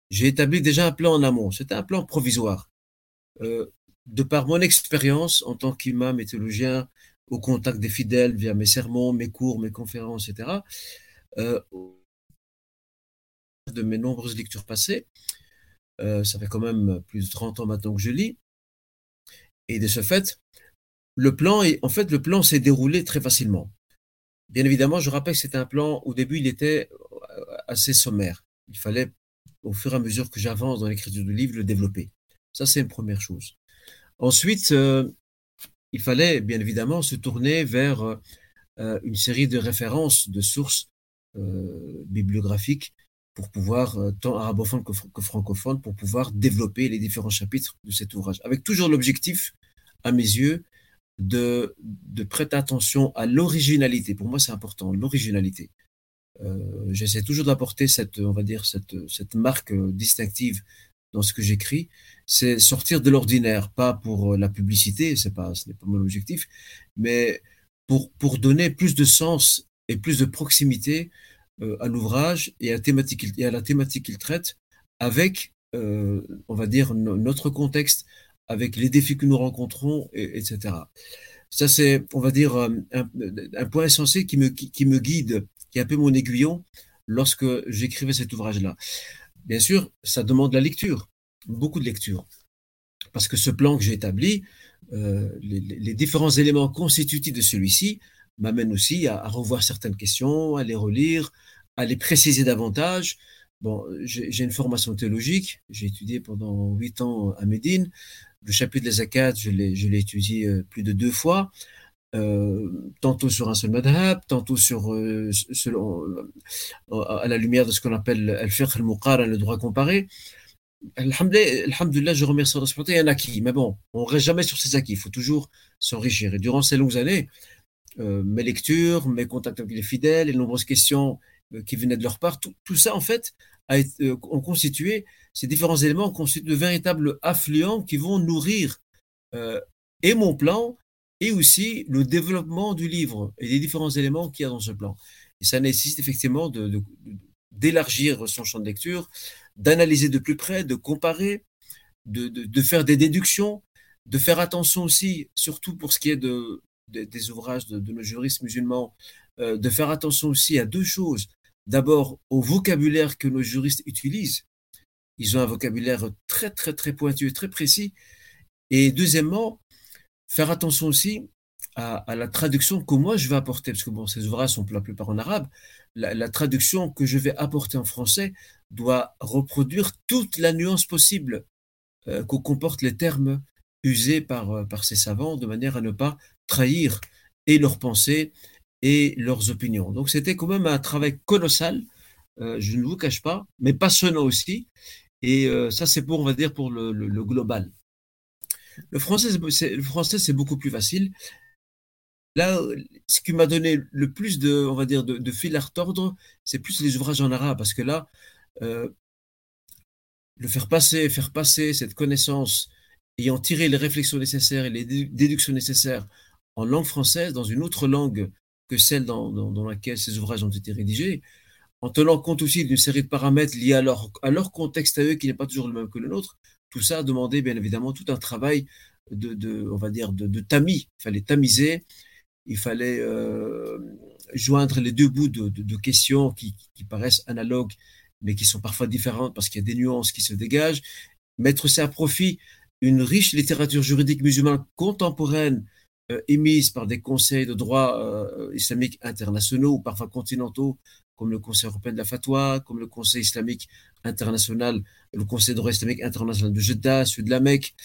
j'ai établi déjà un plan en amont. C'était un plan provisoire. Euh, de par mon expérience en tant qu'imam et théologien, au contact des fidèles via mes sermons, mes cours, mes conférences, etc., euh, de mes nombreuses lectures passées, euh, ça fait quand même plus de 30 ans maintenant que je lis, et de ce fait, le plan, est, en fait, le plan s'est déroulé très facilement. Bien évidemment, je rappelle que c'était un plan, au début, il était assez sommaire. Il fallait, au fur et à mesure que j'avance dans l'écriture du livre, le développer. Ça, c'est une première chose. Ensuite, euh, il fallait bien évidemment se tourner vers euh, une série de références, de sources euh, bibliographiques pour pouvoir, tant arabophone que, que, pour pouvoir développer les différents chapitres de cet ouvrage, avec toujours l'objectif, à mes yeux, de, prêter attention à l'originalité. Pour moi, c'est important, l'originalité. Euh, J'essaie toujours d'apporter cette, on va dire, cette marque distinctive dans ce que j'écris. C'est sortir de l'ordinaire, pas pour la publicité, c'est pas, ce n'est pas mon objectif, mais pour, pour donner plus de sens et plus de proximité euh, à l'ouvrage et, à la thématique, et à la thématique qu'il traite avec, euh, on va dire, notre contexte, avec les défis que nous rencontrons, et, etc. Ça, c'est, on va dire, un, un, point essentiel qui me, qui, qui me guide, qui est un peu mon aiguillon lorsque j'écrivais cet ouvrage-là. Bien sûr, ça demande la lecture, beaucoup de lecture, parce que ce plan que j'ai établi, euh, les, différents éléments constitutifs de celui-ci m'amènent aussi à, revoir certaines questions, à les relire, à les préciser davantage. Bon, j'ai une formation théologique, j'ai étudié pendant huit ans à Médine. Le chapitre des Zakat, je l'ai étudié euh, plus de deux fois. Euh, tantôt sur un seul madhab, tantôt à la lumière de ce qu'on appelle al-fiqh al-muqara, le droit comparé. Alhamdulillah, je remercie Allah il y a un acquis. Mais bon, on ne reste jamais sur ces acquis. Il faut toujours s'enrichir. Et durant ces longues années, euh, mes lectures, mes contacts avec les fidèles, les nombreuses questions euh, qui venaient de leur part, tout, ça, en fait, euh, ont constitué, ces différents éléments constituent de véritables affluents qui vont nourrir et mon plan et aussi le développement du livre et les différents éléments qu'il y a dans ce plan. Et ça nécessite effectivement de, d'élargir son champ de lecture, d'analyser de plus près, de comparer, de, de, faire des déductions, de faire attention aussi, surtout pour ce qui est de, des ouvrages de, nos juristes musulmans, euh, de faire attention aussi à deux choses. D'abord, au vocabulaire que nos juristes utilisent. Ils ont un vocabulaire très, très, très pointu, très précis. Et deuxièmement, faire attention aussi à, à, la traduction que moi je vais apporter, parce que bon, ces ouvrages sont pour la plupart en arabe, la, traduction que je vais apporter en français doit reproduire toute la nuance possible euh, que comportent les termes usés par, euh, par ces savants, de manière à ne pas trahir et leurs pensées et leurs opinions. Donc c'était quand même un travail colossal, euh, je ne vous cache pas, mais passionnant aussi. Et euh, ça, c'est pour, on va dire, pour le, le, global. Le français, c'est beaucoup plus facile. Là, ce qui m'a donné le plus de, on va dire, de, fil à retordre, c'est plus les ouvrages en arabe, parce que là, euh, le faire passer, faire passer cette connaissance, ayant tiré les réflexions nécessaires et les déductions nécessaires en langue française, dans une autre langue que celle dans, laquelle ces ouvrages ont été rédigés, en tenant compte aussi d'une série de paramètres liés à leur, contexte à eux, qui n'est pas toujours le même que le nôtre, tout ça a demandé bien évidemment tout un travail de, on va dire, de, tamis. Il fallait tamiser, il fallait euh, joindre les deux bouts de, questions qui, paraissent analogues, mais qui sont parfois différentes parce qu'il y a des nuances qui se dégagent, mettre ça à profit une riche littérature juridique musulmane contemporaine euh, émise par des conseils de droit euh, islamique internationaux ou parfois continentaux, comme le Conseil européen de la fatwa, comme le Conseil islamique international, le Conseil de droit islamique international de Jeddah, celui de la Mecque,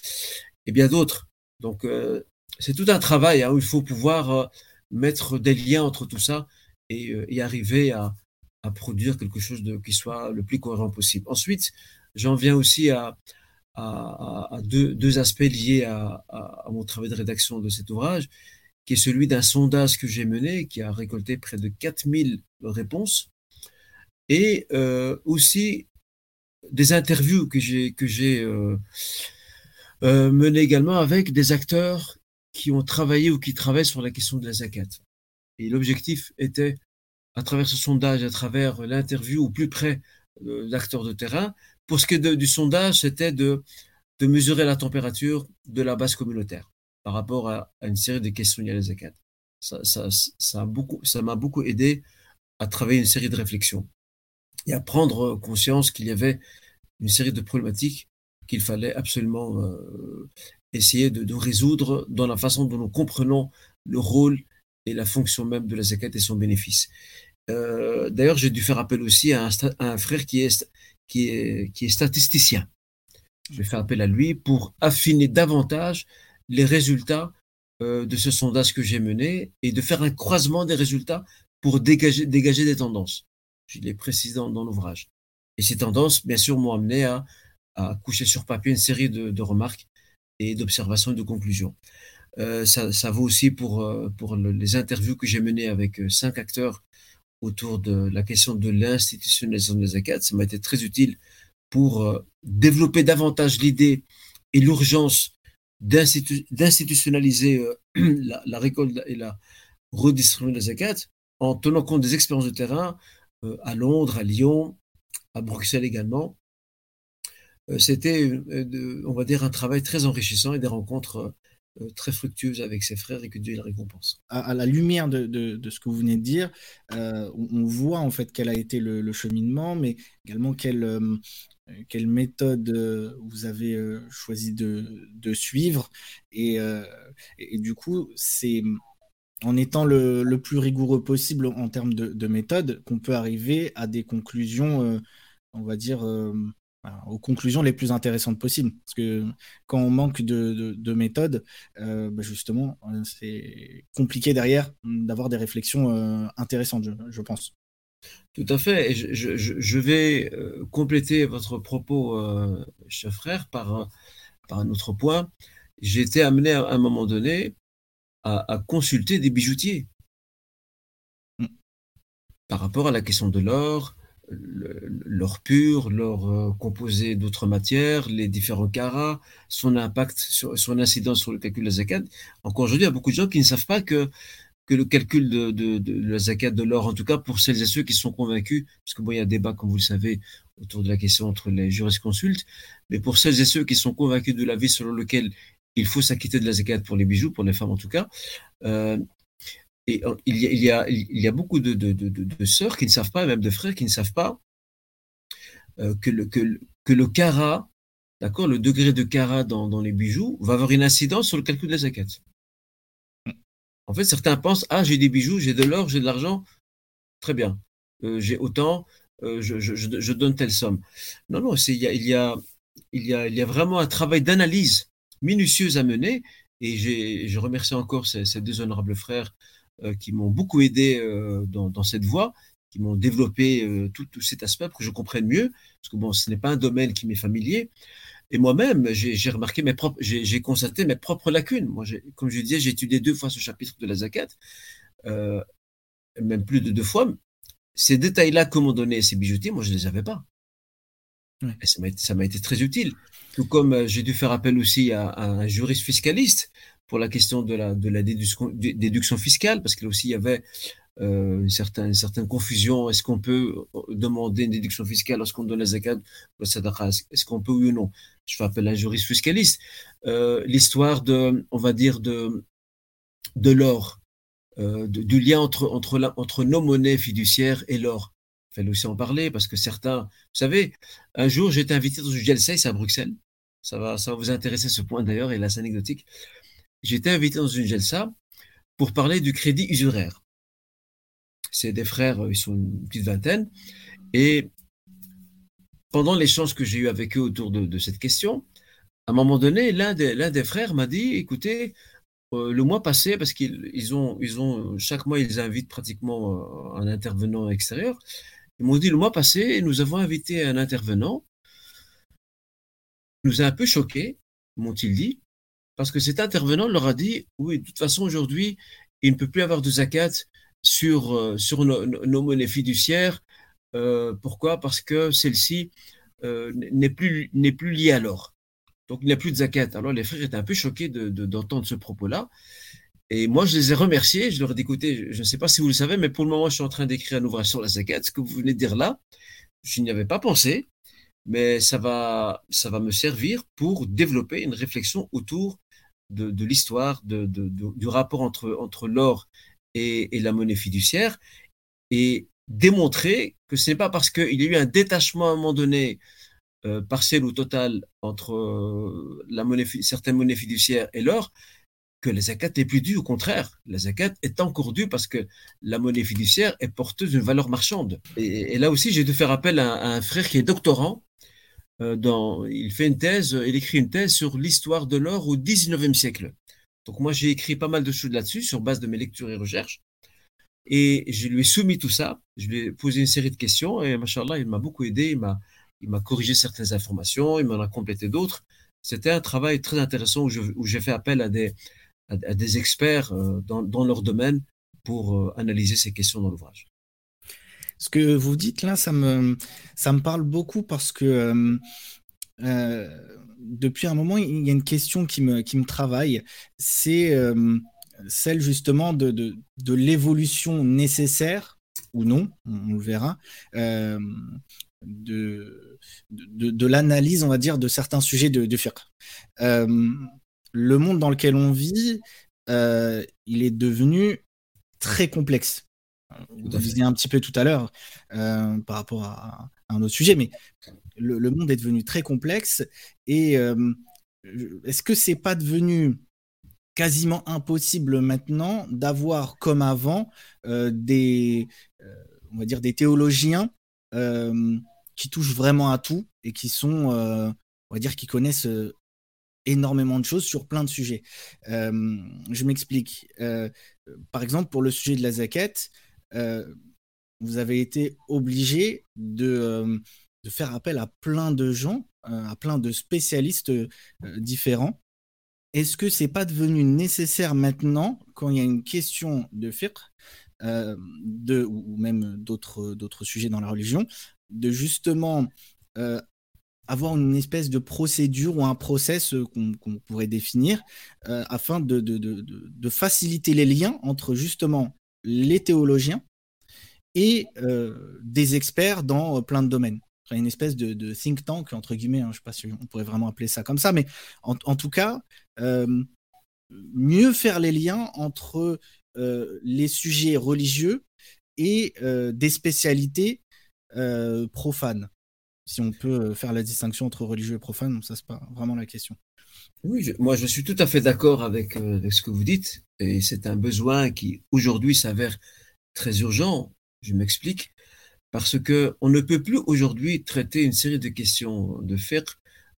et bien d'autres. Donc, c'est tout un travail hein, où il faut pouvoir euh, mettre des liens entre tout ça et, euh, arriver à, produire quelque chose qui soit le plus cohérent possible. Ensuite, j'en viens aussi à, deux, aspects liés à, mon travail de rédaction de cet ouvrage, qui est celui d'un sondage que j'ai mené, qui a récolté près de 4000 réponses, et euh, aussi des interviews que j'ai menées également avec des acteurs qui ont travaillé ou qui travaillent sur la question de la zakat. Et l'objectif était, à travers ce sondage, à travers l'interview au plus près d'acteurs de terrain, pour ce qui est de, du sondage, c'était de, de mesurer la température de la base communautaire par rapport à, une série de questions liées à la zakat. Ça a beaucoup, ça m'a beaucoup aidé à travailler une série de réflexions et à prendre conscience qu'il y avait une série de problématiques qu'il fallait absolument euh, essayer de, résoudre dans la façon dont nous comprenons le rôle et la fonction même de la zakat et son bénéfice. Euh, D'ailleurs, j'ai dû faire appel aussi à un, frère qui est, qui, est, qui est statisticien. Je vais faire appel à lui pour affiner davantage les résultats euh, de ce sondage que j'ai mené et de faire un croisement des résultats pour dégager, dégager des tendances. Je l'ai précisé dans, l'ouvrage. Et ces tendances, bien sûr, m'ont amené à, à, coucher sur papier une série de remarques et d'observations et de conclusions. Euh, ça, ça, vaut aussi pour, euh, pour le, les interviews que j'ai menées avec euh, cinq acteurs autour de la question de l'institutionnalisation des zakat. Ça m'a été très utile pour développer davantage l'idée et l'urgence d'institutionnaliser la, récolte et la redistribution des zakat en tenant compte des expériences de terrain à Londres, à Lyon, à Bruxelles également. Euh, C'était, on va dire, un travail très enrichissant et des rencontres euh, très fructueuse avec ses frères et que Dieu le récompense. À, la lumière de, ce que vous venez de dire, euh, on, voit en fait quel a été le, cheminement, mais également quelle, euh, méthode euh, vous avez euh, choisi de, suivre. Et, euh, du coup, c'est en étant le, plus rigoureux possible en termes de méthode qu'on peut arriver à des conclusions, on va dire, aux conclusions les plus intéressantes possibles. Parce que quand on manque de, de, de méthode, euh, bah justement, euh, c'est compliqué derrière d'avoir des réflexions euh, intéressantes, je, je, pense. Tout à fait. Et je, je, je vais compléter votre propos, euh, cher frère, par, par un autre point. J'ai été amené à un moment donné à, à consulter des bijoutiers mmh. par rapport à la question de l'or, l'or pur, l'or euh, composé d'autres matières, les différents carats, son impact, son incidence sur le calcul de la zakat. Encore aujourd'hui, il y a beaucoup de gens qui ne savent pas que, que le calcul de, de, de la zakat de l'or, en tout cas pour celles et ceux qui sont convaincus, parce que bon, il y a un débat, comme vous le savez, autour de la question entre les jurisconsultes, mais pour celles et ceux qui sont convaincus de l'avis selon lequel il faut s'acquitter de la zakat pour les bijoux, pour les femmes en tout cas, euh, et il y a, il y a, beaucoup de, sœurs qui ne savent pas, même de frères qui ne savent pas euh, que, le, que, le carat, d'accord, le degré de carat dans, les bijoux va avoir une incidence sur le calcul de la zakat. En fait, certains pensent, ah, j'ai des bijoux, j'ai de l'or, j'ai de l'argent, très bien, euh, j'ai autant, euh, je, donne telle somme. Non, non, il y, a, vraiment un travail d'analyse minutieuse à mener, et je remercie encore ces, deux honorables frères euh, qui m'ont beaucoup aidé euh, dans, dans, cette voie, qui m'ont développé euh, tout, tout, cet aspect pour que je comprenne mieux, parce que bon, ce n'est pas un domaine qui m'est familier. Et moi-même, j'ai remarqué mes propres, j'ai constaté mes propres lacunes. Moi, comme je disais, j'ai étudié deux fois ce chapitre de la zakat, euh, même plus de deux fois. Ces détails-là que m'ont donné ces bijoutiers, moi, je ne les avais pas. Et ça m'a été très utile. Tout comme j'ai dû faire appel aussi à, à un juriste fiscaliste pour la question de la, déduction, fiscale, parce que y avait euh, une, certaine, confusion. Est-ce qu'on peut euh, demander une déduction fiscale lorsqu'on donne la zakat Est-ce qu'on peut oui ou non? Je fais appel à un juriste fiscaliste. Euh, L'histoire de, on va dire, de, de l'or, euh, du lien entre, entre nos monnaies fiduciaires et l'or. Il fallait aussi en parler parce que certains, vous savez, un jour j'ai été invité dans une GLC, à Bruxelles. Ça va, ça va vous intéresser ce point d'ailleurs, et là c'est anecdotique j'étais invité dans une GELSA pour parler du crédit usuraire. C'est des frères, ils sont une petite vingtaine, et pendant l'échange que j'ai eu avec eux autour de, cette question, à un moment donné, l'un des, frères m'a dit, écoutez, euh, le mois passé, parce qu'ils ils ont, ont, chaque mois, ils invitent pratiquement euh, un intervenant extérieur, ils m'ont dit, le mois passé, nous avons invité un intervenant, nous a un peu choqués, m'ont-ils dit, parce que cet intervenant leur a dit, oui, de toute façon, aujourd'hui, il ne peut plus avoir de zakat sur, euh, sur nos, nos, monnaies fiduciaires. Euh, pourquoi? Parce que celle-ci euh, n'est plus, plus liée à l'or. Donc, il n'y a plus de zakat. Alors, les frères étaient un peu choqués de, de, d'entendre ce propos-là. Et moi, je les ai remerciés. Je leur ai dit, écoutez, je ne sais pas si vous le savez, mais pour le moment, je suis en train d'écrire un ouvrage sur la zakat. Ce que vous venez de dire là, je n'y avais pas pensé, mais ça va, ça va me servir pour développer une réflexion autour de, l'histoire de, du rapport entre, entre l'or et, la monnaie fiduciaire et démontrer que ce n'est pas parce qu'il y a eu un détachement à un moment donné, euh, partiel ou total, entre euh, la monnaie, certaines monnaies fiduciaires et l'or, que la zakat n'est plus due. Au contraire, la zakat est encore due parce que la monnaie fiduciaire est porteuse d'une valeur marchande. Et, là aussi, j'ai dû faire appel à, un frère qui est doctorant dans, il fait une thèse, il écrit une thèse sur l'histoire de l'or au 19e siècle. Donc moi, j'ai écrit pas mal de choses là-dessus sur base de mes lectures et recherches. Et je lui ai soumis tout ça, je lui ai posé une série de questions et machallah, il m'a beaucoup aidé, il m'a, corrigé certaines informations, il m'en a complété d'autres. C'était un travail très intéressant où, j'ai fait appel à des, experts euh, dans, leur domaine pour euh, analyser ces questions dans l'ouvrage. Ce que vous dites là, ça me, ça me parle beaucoup parce que euh, depuis un moment, il y a une question qui me, qui me travaille. C'est celle justement de, de, l'évolution nécessaire ou non, on, le verra, euh, de, de, l'analyse, on va dire, de certains sujets de, de euh, le monde dans lequel on vit, euh, il est devenu très complexe. Vous disiez un petit peu tout à l'heure par rapport à, un autre sujet, mais le, le, monde est devenu très complexe et est-ce que c'est pas devenu quasiment impossible maintenant d'avoir comme avant euh, des, euh, on va dire des théologiens euh, qui touchent vraiment à tout et qui sont, on va dire, qui connaissent énormément de choses sur plein de sujets. je m'explique. par exemple, pour le sujet de la zaquette, vous avez été obligé de, de, faire appel à plein de gens, à plein de spécialistes différents. Est-ce que c'est pas devenu nécessaire maintenant, quand il y a une question de fiqh, euh, ou même d'autres, sujets dans la religion, de justement euh, avoir une espèce de procédure ou un process qu'on, pourrait définir euh, afin de, faciliter les liens entre justement les théologiens et des experts dans plein de domaines une espèce de, think tank, entre guillemets, hein, je ne sais pas si on pourrait vraiment appeler ça comme ça, mais en, tout cas, euh, mieux faire les liens entre euh, les sujets religieux et euh, des spécialités profanes. Si on peut faire la distinction entre religieux et profane, ça c'est pas vraiment la question. Oui, moi je suis tout à fait d'accord avec, avec, ce que vous dites, et c'est un besoin qui aujourd'hui s'avère très urgent. Je m'explique parce que on ne peut plus aujourd'hui traiter une série de questions de faire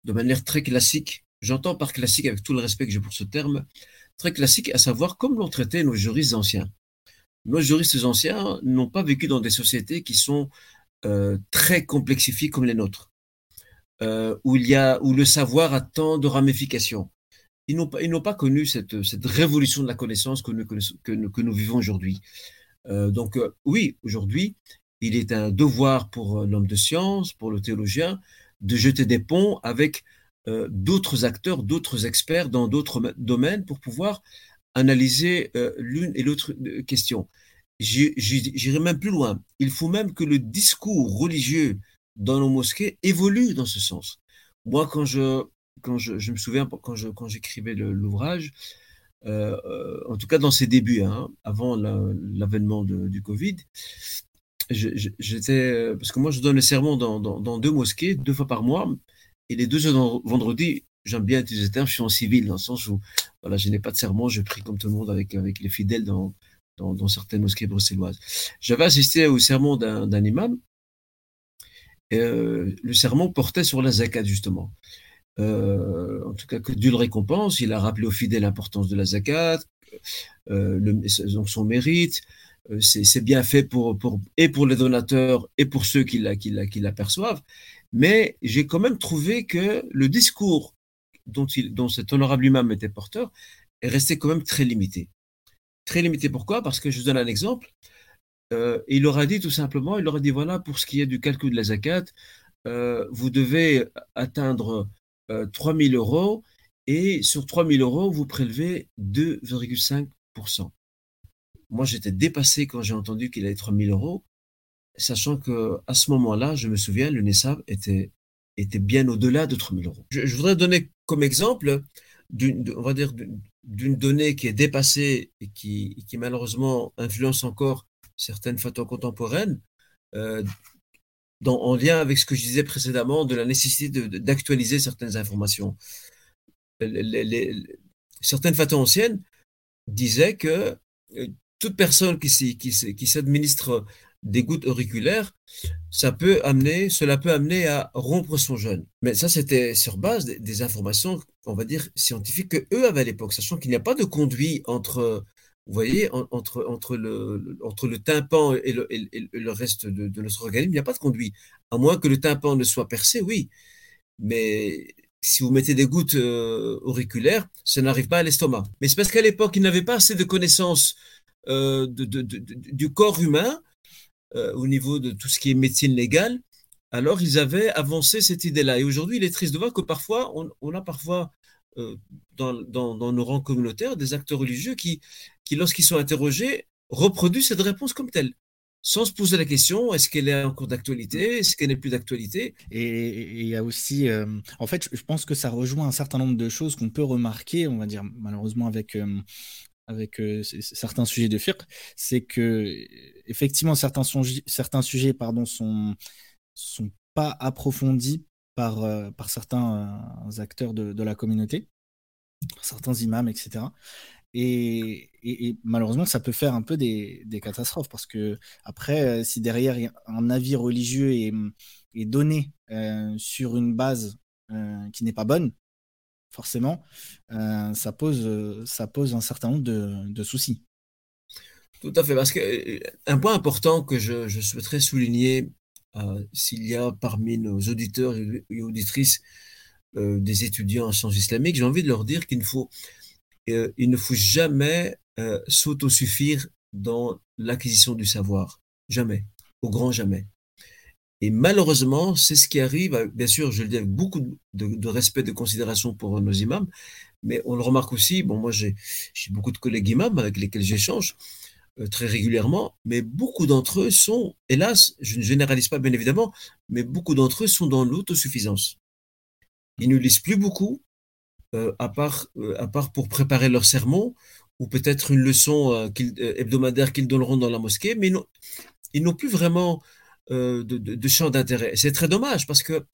de manière très classique. J'entends par classique, avec tout le respect que j'ai pour ce terme, très classique, à savoir comme l'ont traité nos juristes anciens. Nos juristes anciens n'ont pas vécu dans des sociétés qui sont euh, très complexifiées comme les nôtres, euh, où il y a où le savoir a tant de ramifications. Ils n'ont pas, ils n'ont pas connu cette, cette révolution de la connaissance que nous, que nous, que nous vivons aujourd'hui. Euh, donc oui, aujourd'hui, il est un devoir pour euh, l'homme de science, pour le théologien, de jeter des ponts avec euh, d'autres acteurs, d'autres experts dans d'autres domaines pour pouvoir analyser euh, l'une et l'autre question. J'irai même plus loin. Il faut même que le discours religieux dans nos mosquées évolue dans ce sens. Moi, quand je, quand je, me souviens, quand j'écrivais quand l'ouvrage, en tout cas dans ses débuts, hein, avant l'avènement du Covid, j'étais euh, parce que moi je donne le sermon dans, dans, deux mosquées deux fois par mois et les deux vendredis j'aime bien utiliser ce terme je suis en civil dans le sens où voilà je n'ai pas de sermon je prie comme tout le monde avec avec les fidèles dans dans, certaines mosquées bruxelloises j'avais assisté au sermon d'un imam euh, le sermon portait sur la zakat justement euh, en tout cas que Dieu le récompense il a rappelé aux fidèles l'importance de la zakat donc son mérite euh, c'est bien fait pour, et pour les donateurs et pour ceux qui l'aperçoivent. Mais j'ai quand même trouvé que le discours dont, il, dont cet honorable imam était porteur est resté quand même très limité. Très limité pourquoi? Parce que je vous donne un exemple. Euh, il aura dit tout simplement, il aura dit voilà, pour ce qui est du calcul de la zakat, euh, vous devez atteindre 3000 euros et sur 3000 euros, vous prélevez 2,5% moi, j'étais dépassé quand j'ai entendu qu'il allait 3000 euros, sachant que à ce moment-là, je me souviens, le NESAB était, bien au-delà de 3000 euros. Je, voudrais donner comme exemple d'une, on va dire, d'une donnée qui est dépassée et qui malheureusement influence encore certaines photos contemporaines, euh, en lien avec ce que je disais précédemment de la nécessité d'actualiser certaines informations. Certaines photos anciennes disaient que euh, toute personne qui, qui, s'administre des gouttes auriculaires, ça peut amener, cela peut amener à rompre son jeûne. Mais ça, c'était sur base des, informations, on va dire, scientifiques que eux avaient à l'époque, sachant qu'il n'y a pas de conduit entre vous voyez, entre, entre, le, entre le tympan et le, le reste de, notre organisme, il n'y a pas de conduit. À moins que le tympan ne soit percé, oui. Mais si vous mettez des gouttes euh, auriculaires, ça n'arrive pas à l'estomac. Mais c'est parce qu'à l'époque, ils n'avaient pas assez de connaissances euh, du corps humain euh, au niveau de tout ce qui est médecine légale. Alors, ils avaient avancé cette idée-là. Et aujourd'hui, il est triste de voir que parfois, on, a parfois dans, dans, nos rangs communautaires des acteurs religieux qui, qui lorsqu'ils sont interrogés, reproduisent cette réponse comme telle sans se poser la question est-ce qu'elle est en cours d'actualité, est-ce qu'elle n'est plus d'actualité? Et il y a aussi, euh, en fait, je pense que ça rejoint un certain nombre de choses qu'on peut remarquer, on va dire malheureusement avec euh, euh, certains sujets de fiqh, c'est que effectivement certains, sujets pardon sont pas approfondis par par certains acteurs de, la communauté, certains imams, etc. Et, malheureusement, ça peut faire un peu des, catastrophes parce que après, euh, si derrière un avis religieux est, donné euh, sur une base euh, qui n'est pas bonne, forcément, ça, pose, ça pose un certain nombre de, soucis. Tout à fait, parce qu'un point important que je, souhaiterais souligner, s'il y a parmi nos auditeurs et auditrices des étudiants en sciences islamiques, j'ai envie de leur dire qu'il ne faut euh, il ne faut jamais euh, s'autosuffire dans l'acquisition du savoir. Jamais. Au grand jamais. Et malheureusement, c'est ce qui arrive, bien sûr, je le dis avec beaucoup de, respect, de considération pour nos imams, mais on le remarque aussi, bon, moi j'ai beaucoup de collègues imams avec lesquels j'échange euh, très régulièrement, mais beaucoup d'entre eux sont, hélas, je ne généralise pas bien évidemment, mais beaucoup d'entre eux sont dans l'autosuffisance. Ils ne lisent plus beaucoup, euh, à, part, euh, à part pour préparer leur sermon, ou peut-être une leçon euh, hebdomadaire qu'ils donneront dans la mosquée, mais ils n'ont plus vraiment de, champ d'intérêt. C'est très dommage parce que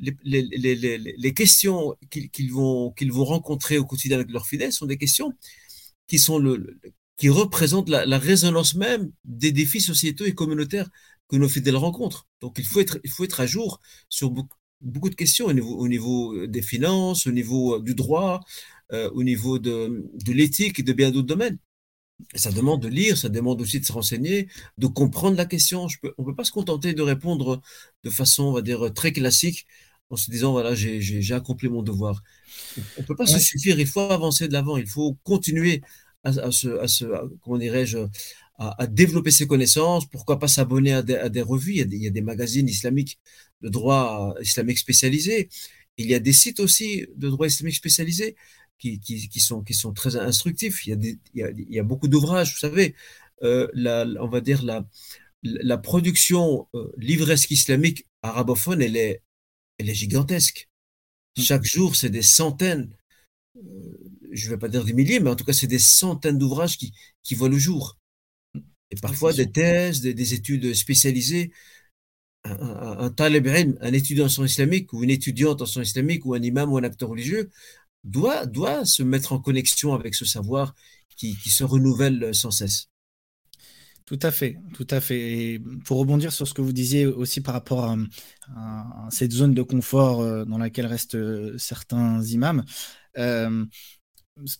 les, questions qu'ils vont, vont rencontrer au quotidien avec leurs fidèles sont des questions qui, sont le, qui représentent la, la, résonance même des défis sociétaux et communautaires que nos fidèles rencontrent. Donc il faut être, il faut être à jour sur beaucoup, beaucoup de questions au niveau, au niveau euh, des finances, au niveau euh, du droit, euh, au niveau de, de l'éthique et de bien d'autres domaines. Et ça demande de lire, ça demande aussi de se renseigner, de comprendre la question. Je peux, on ne peut pas se contenter de répondre de façon, on va dire, très classique en se disant, voilà, j'ai accompli mon devoir. On ne peut pas se suffire, il faut avancer de l'avant, il faut continuer à, à, se, à se, comment dirais-je, à, développer ses connaissances, pourquoi pas s'abonner à, des revues, il y, a des, magazines islamiques de droit islamique spécialisés, il y a des sites aussi de droit islamique spécialisés qui, qui, sont, qui sont très instructifs, il y a, des, il y a, beaucoup d'ouvrages, vous savez, euh, la, on va dire la, la production euh, livresque islamique arabophone, elle est, elle est gigantesque. Mmh. Chaque jour, c'est des centaines, euh, je ne vais pas dire des milliers, mais en tout cas, c'est des centaines d'ouvrages qui, qui voient le jour et parfois des thèses, des, études spécialisées. Un, un, talib un étudiant en sciences islamiques ou une étudiante en sciences islamiques ou un imam ou un acteur religieux doit, doit se mettre en connexion avec ce savoir qui, qui se renouvelle sans cesse. Tout à fait, tout à fait. Et pour rebondir sur ce que vous disiez aussi par rapport à, cette zone de confort euh, dans laquelle restent euh, certains imams, euh,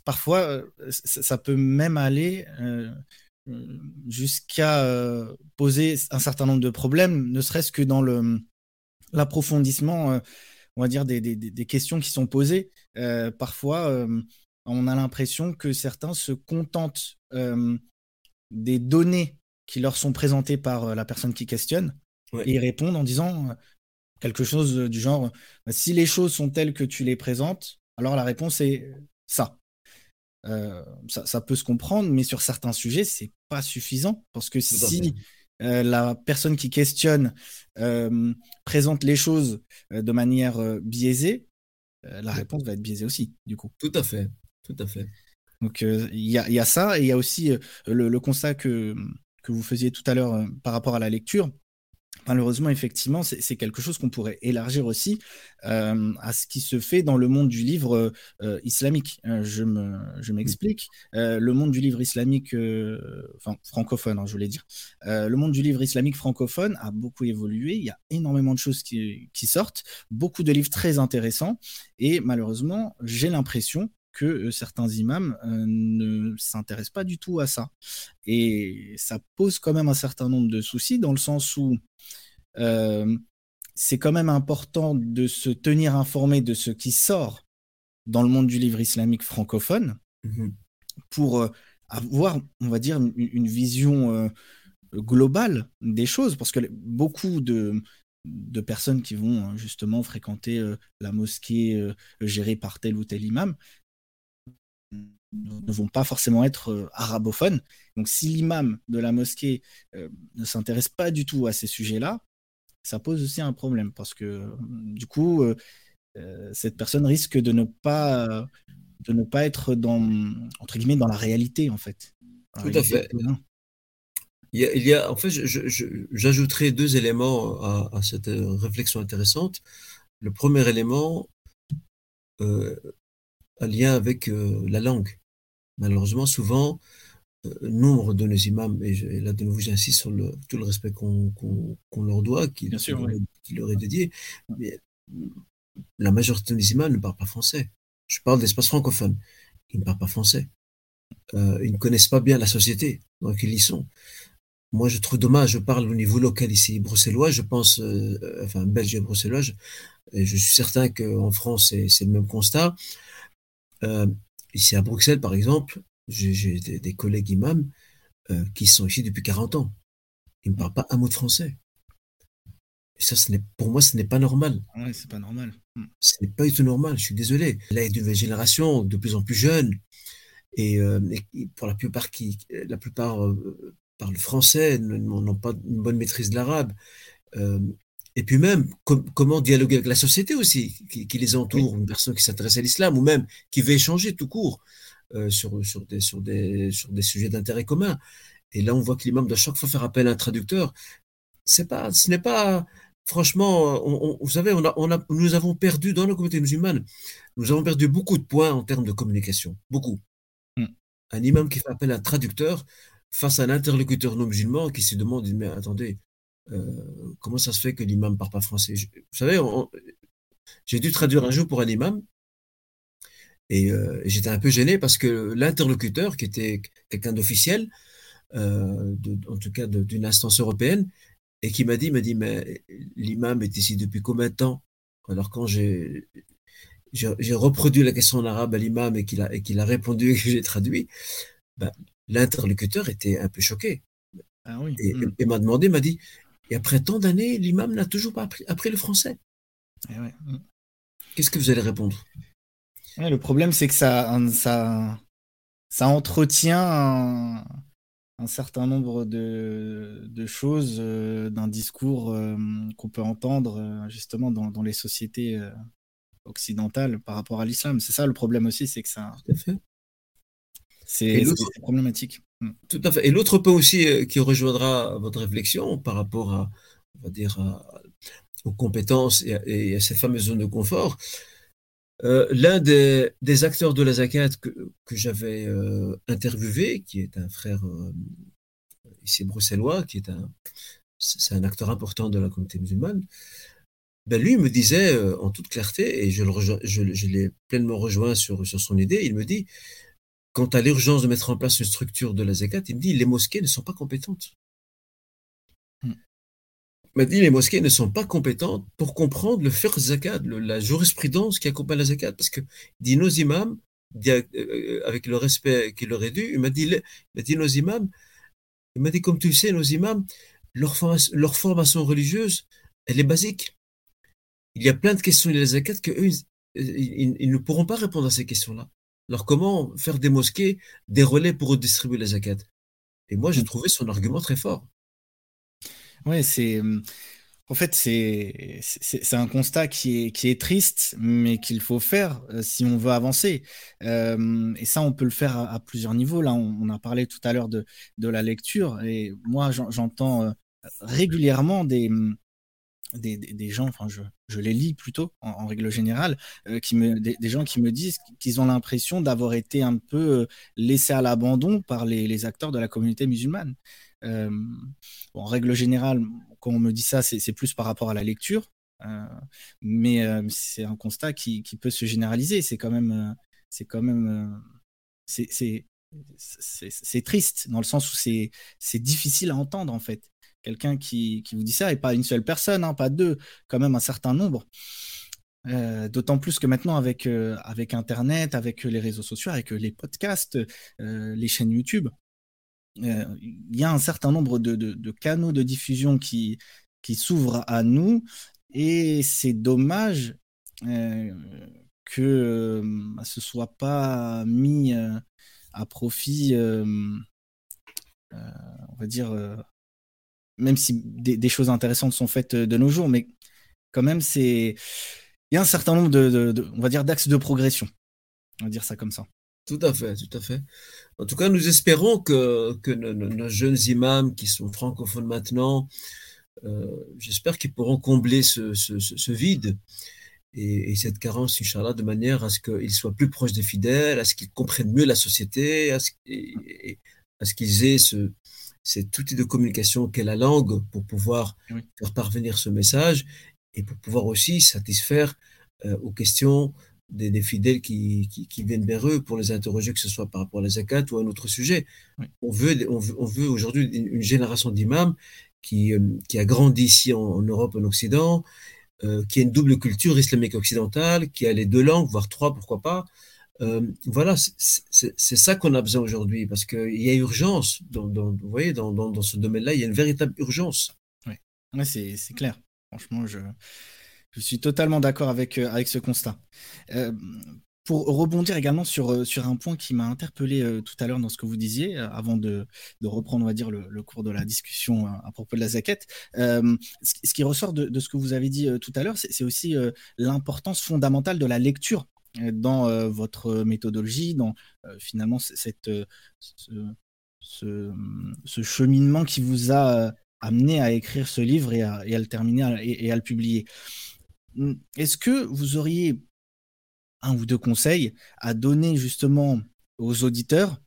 parfois ça peut même aller jusqu'à euh, poser un certain nombre de problèmes, ne serait-ce que dans le l'approfondissement, euh, on va dire, des, des, questions qui sont posées. Euh, parfois, on a l'impression que certains se contentent des données qui leur sont présentées par la personne qui questionne et répondent en disant quelque chose du genre si les choses sont telles que tu les présentes, alors la réponse est ça. Euh, ça, peut se comprendre, mais sur certains sujets, c'est pas suffisant parce que si euh, la personne qui questionne euh, présente les choses de manière biaisée, la réponse va être biaisée aussi, du coup. Tout à fait, tout à fait. Donc il y, y, a ça et il y a aussi le, le, constat que, que vous faisiez tout à l'heure par rapport à la lecture. Malheureusement, effectivement, c'est quelque chose qu'on pourrait élargir aussi euh, à ce qui se fait dans le monde du livre euh, islamique. Euh, je m'explique. le monde du livre islamique, enfin francophone, hein, je voulais dire. le monde du livre islamique francophone a beaucoup évolué. Il y a énormément de choses qui, qui sortent, beaucoup de livres très intéressants. Et malheureusement, j'ai l'impression que certains imams ne s'intéressent pas du tout à ça. Et ça pose quand même un certain nombre de soucis dans le sens où c'est quand même important de se tenir informé de ce qui sort dans le monde du livre islamique francophone mmh pour avoir, on va dire, une, vision globale des choses, parce que beaucoup de, de personnes qui vont hein, justement fréquenter euh, la mosquée euh, gérée par tel ou tel imam ne vont pas forcément être euh, arabophones. Donc si l'imam de la mosquée ne s'intéresse pas du tout à ces sujets-là, ça pose aussi un problème parce que du coup, cette personne risque de ne pas de ne pas être dans entre guillemets dans la réalité en fait. Tout à fait. Il y a, en fait, j'ajouterai deux éléments à, cette euh, réflexion intéressante. Le premier élément, euh, un lien avec euh, la langue. Malheureusement, souvent, euh, nombre de nos imams, et, là de nouveau j'insiste sur le, tout le respect qu'on leur doit, qui, leur est dédié, mais la majorité de nos imams ne parlent pas français. Je parle d'espace francophone. Ils ne parlent pas français. ils ne connaissent pas bien la société dans laquelle ils sont moi, je trouve dommage, je parle au niveau local ici, bruxellois, je pense, euh, enfin, belge et bruxellois, et je suis certain qu'en France, c'est le même constat. Euh, ici à Bruxelles, par exemple, j'ai des, collègues imams euh, qui sont ici depuis 40 ans. Ils ne parlent pas un mot de français. Et ça, ce pour moi, ce n'est pas normal. Oui, c'est pas normal. Hmm. Ce n'est pas du tout normal, je suis désolé. Là, il y a une nouvelle génération, de plus en plus jeune, et, pour la plupart, qui, la plupart parlent français, n'ont pas une bonne maîtrise de l'arabe. Euh, et puis même, comment dialoguer avec la société aussi, qui, les entoure, une personne qui s'intéresse à l'islam, ou même qui veut échanger tout court euh, sur, sur, des, sur, des, sur des sujets d'intérêt commun. Et là, on voit que l'imam doit chaque fois faire appel à un traducteur. C'est pas, ce n'est pas, franchement, vous savez, on a, on a, nous avons perdu dans la communauté musulmane, nous avons perdu beaucoup de points en termes de communication, beaucoup. Hmm. Un imam qui fait appel à un traducteur, face à un interlocuteur non musulman qui se demande, mais attendez, euh, comment ça se fait que l'imam ne parle pas français? Vous savez, j'ai dû traduire un jour pour un imam et euh, j'étais un peu gêné parce que l'interlocuteur, qui était quelqu'un d'officiel, euh, en tout cas d'une instance européenne, et qui m'a dit, m'a dit, mais l'imam est ici depuis combien de temps? Alors quand j'ai j'ai reproduit la question en arabe à l'imam et qu'il a, qu'il a répondu et que j'ai traduit, ben, l'interlocuteur était un peu choqué. Ah hmm. et, m'a demandé, m'a dit, et après tant d'années, l'imam n'a toujours pas appris, le français. Eh hmm. Qu'est-ce que vous allez répondre? Le problème, c'est que ça, ça, ça entretient un, certain nombre de, choses euh, d'un discours euh, qu'on peut entendre euh, justement dans, les sociétés occidentales par rapport à l'islam. C'est ça le problème aussi, c'est que ça, c'est problématique. Hmm. Tout à fait. Et l'autre point aussi euh, qui rejoindra votre réflexion par rapport à, on va dire, aux compétences et à, cette fameuse zone de confort, euh, l'un des, acteurs de la zakat que, j'avais euh, interviewé, qui est un frère ici bruxellois, qui est un, c'est un acteur important de la communauté musulmane, ben lui me disait en toute clarté, et je, je, l'ai pleinement rejoint sur, sur son idée, il me dit, quant à l'urgence de mettre en place une structure de la zakat, il me dit les mosquées ne sont pas compétentes. Hmm. Il m'a dit les mosquées ne sont pas compétentes pour comprendre le faire zakat, la jurisprudence qui accompagne la zakat, parce que dit nos imams, euh, euh, avec le respect qu'il leur est dû, il m'a dit, dit nos imams, il m'a dit comme tu le sais, nos imams, leur, leur formation religieuse, elle est basique. Il y a plein de questions de la zakat que eux, ils ne pourront pas répondre à ces questions-là. Alors comment faire des mosquées des relais pour redistribuer la zakat? Et moi, j'ai mmh. trouvé son argument très fort. Oui, c'est. Mmh, en fait, c'est un constat qui est, qui est triste, mais qu'il faut faire euh, si on veut avancer. et ça, on peut le faire à, plusieurs niveaux. Là, on, a parlé tout à l'heure de, de, la lecture, et moi, j'entends euh, régulièrement des, des, des, gens, enfin je, je, les lis plutôt en, règle générale, euh, qui me, des, gens qui me disent qu'ils ont l'impression d'avoir été un peu euh, laissés à l'abandon par les, les, acteurs de la communauté musulmane. Euh, en règle générale, quand on me dit ça, c'est plus par rapport à la lecture, mais c'est un constat qui, qui, peut se généraliser. C'est quand même c'est quand même. c'est triste dans le sens où c'est difficile à entendre en fait. Quelqu'un qui, qui, vous dit ça et pas une seule personne, hein, pas deux, quand même un certain nombre. Euh, d'autant plus que maintenant, avec, euh, avec Internet, avec les réseaux sociaux, avec les podcasts, euh, les chaînes YouTube, il y a un certain nombre de, de, canaux de diffusion qui, qui s'ouvrent à nous. Et c'est dommage que ce soit pas mis à profit, euh, euh, on va dire, euh, même si des, choses intéressantes sont faites de nos jours, mais quand même, c'est il y a un certain nombre de, on va dire, d'axes de progression. On va dire ça comme ça. Tout à fait, tout à fait. En tout cas, nous espérons que, que nos, jeunes imams qui sont francophones maintenant, j'espère qu'ils pourront combler ce vide et, cette carence, Inch'Allah, de manière à ce qu'ils soient plus proches des fidèles, à ce qu'ils comprennent mieux la société, à ce, qu'ils aient ce, cet outil de communication qu'est la langue pour pouvoir faire parvenir ce message et pour pouvoir aussi satisfaire euh, aux questions des, fidèles qui, qui, viennent vers eux pour les interroger, que ce soit par rapport à la zakat ou à un autre sujet. On veut, on veut, aujourd'hui une, génération d'imams qui, euh, qui a grandi ici en, en Europe, en Occident, euh, qui a une double culture islamique occidentale, qui a les deux langues, voire trois, pourquoi pas. Euh, voilà, c'est ça qu'on a besoin aujourd'hui, parce qu'il y a urgence. Dans, vous voyez, dans, ce domaine-là, il y a une véritable urgence. Oui, c'est clair. Franchement, je, suis totalement d'accord avec, euh, avec ce constat. Euh, pour rebondir également sur, sur un point qui m'a interpellé tout à l'heure dans ce que vous disiez, avant de, de, reprendre, on va dire, le, cours de la discussion à propos de la zaquette, ce, qui ressort de, ce que vous avez dit tout à l'heure, c'est aussi l'importance fondamentale de la lecture dans votre méthodologie, dans finalement cette, ce, ce, cheminement qui vous a amené à écrire ce livre et à, le terminer et, à le publier. Hum, est-ce que vous auriez un ou deux conseils à donner justement aux auditeurs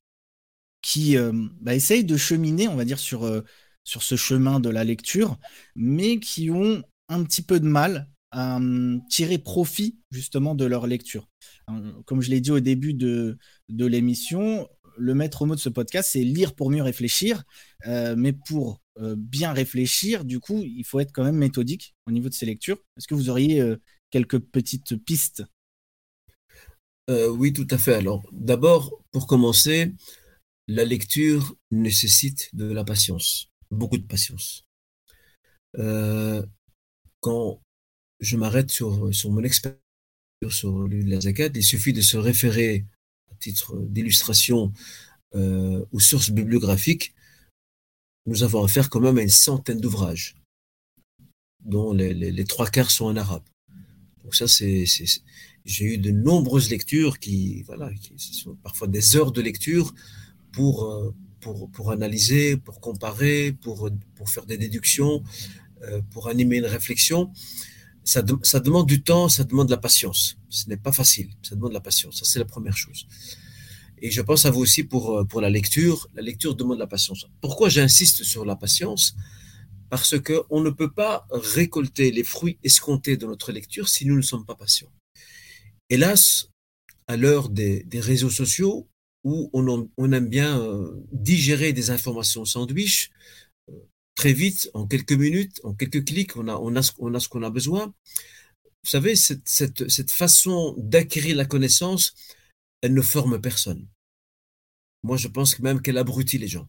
qui euh, bah, essayent de cheminer, on va dire, sur, euh, sur ce chemin de la lecture, mais qui ont un petit peu de mal à tirer profit justement de leur lecture. Hein, comme je l'ai dit au début de, de l'émission, le maître mot de ce podcast, c'est lire pour mieux réfléchir, euh, mais pour bien réfléchir, du coup, il faut être quand même méthodique au niveau de ces lectures. Est-ce que vous auriez quelques petites pistes? Euh, oui, tout à fait. Alors, d'abord, pour commencer, la lecture nécessite de la patience, beaucoup de patience. Euh, quand je m'arrête sur, sur mon expérience sur zakat, il suffit de se référer à titre d'illustration euh, aux sources bibliographiques. Nous avons affaire quand même à une centaine d'ouvrages, dont les, les, trois quarts sont en arabe. Donc ça, c'est j'ai eu de nombreuses lectures qui, voilà, qui sont parfois des heures de lecture pour, euh, pour, pour analyser, pour comparer, pour, pour faire des déductions, euh, pour animer une réflexion. Ça, demande du temps, ça demande de la patience. Ce n'est pas facile, ça demande de la patience. Ça, c'est la première chose. Et je pense à vous aussi pour, euh, pour la lecture. La lecture demande de la patience. Pourquoi j'insiste sur la patience? Parce qu'on ne peut pas récolter les fruits escomptés de notre lecture si nous ne sommes pas patients. Hélas, à l'heure des, réseaux sociaux, où on, aime bien euh, digérer des informations sandwich, très vite, en quelques minutes, en quelques clics, on a, on a, ce qu'on a besoin. Vous savez, cette, cette façon d'acquérir la connaissance, elle ne forme personne. Moi, je pense même qu'elle abrutit les gens.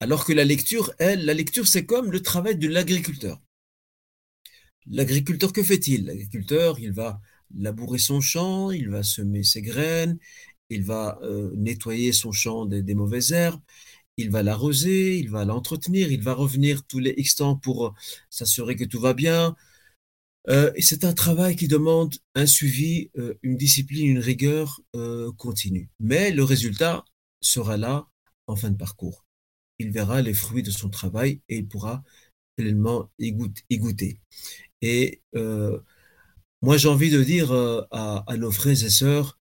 Alors que la lecture, elle, la lecture, c'est comme le travail de l'agriculteur. L'agriculteur, que fait-il? L'agriculteur, il va labourer son champ, il va semer ses graines, il va euh, nettoyer son champ des, mauvaises herbes, il va l'arroser, il va l'entretenir, il va revenir tous les X temps pour euh, s'assurer que tout va bien. Euh, c'est un travail qui demande un suivi, une discipline, une rigueur continue. Mais le résultat sera là en fin de parcours. Il verra les fruits de son travail et il pourra pleinement y goûter. Et moi, j'ai envie de dire euh, à, nos frères et sœurs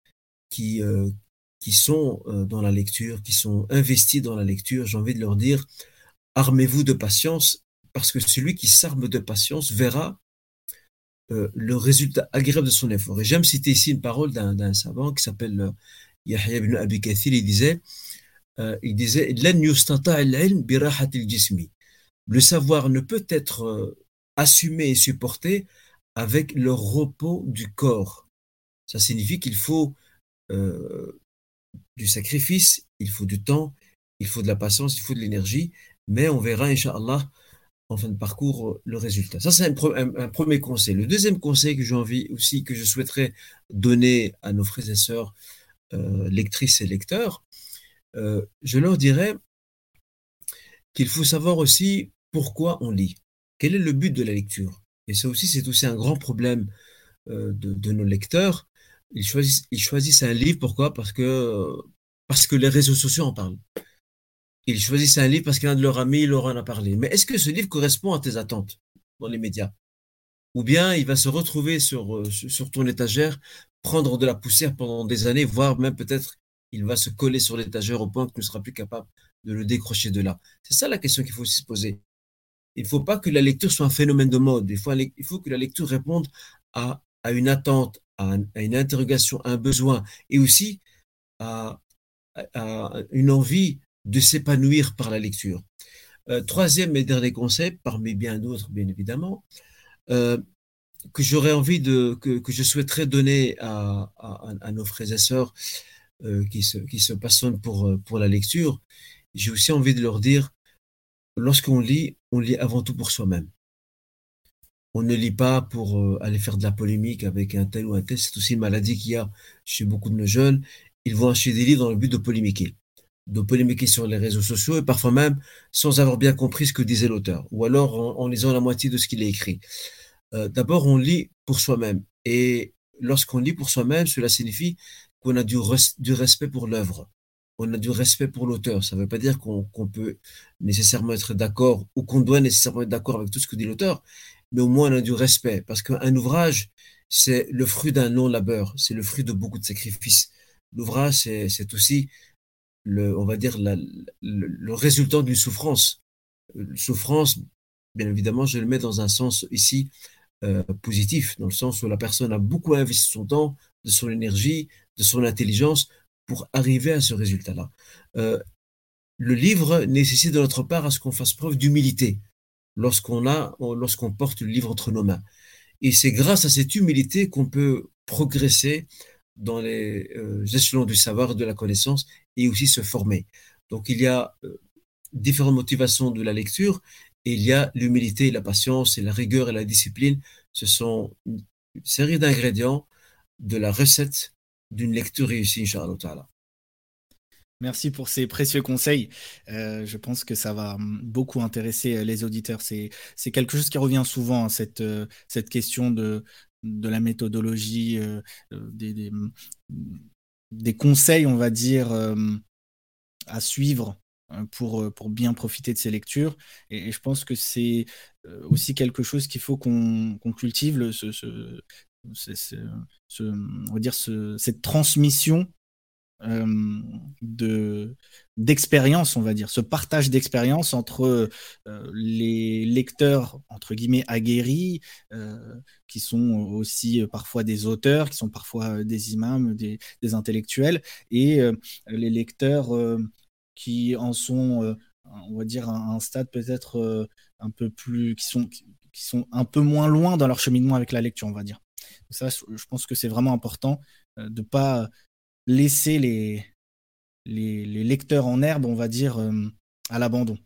qui, euh, qui sont euh, dans la lecture, qui sont investis dans la lecture, j'ai envie de leur dire, armez-vous de patience, parce que celui qui s'arme de patience verra le résultat agréable de son effort. Et j'aime citer ici une parole d'un savant qui s'appelle Yahya ibn Abi Kathir, il disait, il disait, le savoir ne peut être assumé et supporté avec le repos du corps. Ça signifie qu'il faut sacrifice, il faut du temps, il faut de la patience, il faut de l'énergie, mais on verra, Inch'Allah, en fin de parcours, le résultat. Ça, c'est un, premier conseil. Le deuxième conseil que j'ai envie aussi, que je souhaiterais donner à nos frères et sœurs, euh, lectrices et lecteurs, euh, je leur dirais qu'il faut savoir aussi pourquoi on lit. Quel est le but de la lecture? Et ça aussi, c'est aussi un grand problème euh, de, nos lecteurs. Ils choisissent, un livre, pourquoi? Parce que, les réseaux sociaux en parlent. Ils choisissent un livre parce qu'un de leurs amis leur en a parlé. Mais est-ce que ce livre correspond à tes attentes dans les médias? Ou bien il va se retrouver sur, euh, ton étagère, prendre de la poussière pendant des années, voire même peut-être il va se coller sur l'étagère au point que tu ne seras plus capable de le décrocher de là. C'est ça la question qu'il faut se poser. Il ne faut pas que la lecture soit un phénomène de mode. Il faut, que la lecture réponde à une attente, à, une interrogation, à un besoin, et aussi à, une envie de s'épanouir par la lecture. Euh, troisième et dernier conseil, parmi bien d'autres, bien évidemment, euh, que j'aurais envie de, que, je souhaiterais donner à, nos frères et sœurs euh, qui, se, qui se passionnent pour, pour la lecture, j'ai aussi envie de leur dire, lorsqu'on lit, on lit avant tout pour soi-même. On ne lit pas pour aller faire de la polémique avec un tel ou un tel. C'est aussi une maladie qu'il y a chez beaucoup de nos jeunes. Ils vont acheter des livres dans le but de polémiquer de polémiquer sur les réseaux sociaux et parfois même sans avoir bien compris ce que disait l'auteur, ou alors en, lisant la moitié de ce qu'il a écrit. Euh, d'abord, on lit pour soi-même. Et lorsqu'on lit pour soi-même, cela signifie qu'on a du, respect pour l'œuvre. On a du respect pour l'auteur. Ça ne veut pas dire qu'on peut nécessairement être d'accord ou qu'on doit nécessairement être d'accord avec tout ce que dit l'auteur, mais au moins on a du respect. Parce qu'un ouvrage, c'est le fruit d'un long labeur, c'est le fruit de beaucoup de sacrifices. L'ouvrage, c'est aussi le, on va dire, le, résultat d'une souffrance. souffrance, bien évidemment, je le mets dans un sens ici euh, positif, dans le sens où la personne a beaucoup investi son temps, de son énergie, de son intelligence pour arriver à ce résultat-là. Euh, le livre nécessite de notre part à ce qu'on fasse preuve d'humilité lorsqu'on a, lorsqu'on porte le livre entre nos mains. Et c'est grâce à cette humilité qu'on peut progresser dans les euh, échelons du savoir, de la connaissance et aussi se former. Donc il y a euh, différentes motivations de la lecture et il y a l'humilité, la patience et la rigueur et la discipline. Ce sont une série d'ingrédients de la recette d'une lecture réussie, Inch'Allah. Merci pour ces précieux conseils. Euh, je pense que ça va beaucoup intéresser les auditeurs. C'est quelque chose qui revient souvent, cette, cette question de, la méthodologie, euh, euh, des, conseils, on va dire, euh, à suivre pour, bien profiter de ces lectures. Et, je pense que c'est aussi quelque chose qu'il faut qu'on cultive, on va dire cette transmission euh, de d'expérience, on va dire, ce partage d'expérience entre euh, les lecteurs entre guillemets aguerris, euh, qui sont aussi parfois des auteurs, qui sont parfois des imams, des, intellectuels, et les lecteurs qui en sont, on va dire, à un stade peut-être un peu plus, qui sont qui sont un peu moins loin dans leur cheminement avec la lecture, on va dire. Ça, je pense que c'est vraiment important de pas laisser les, les, lecteurs en herbe, on va dire, euh, à l'abandon.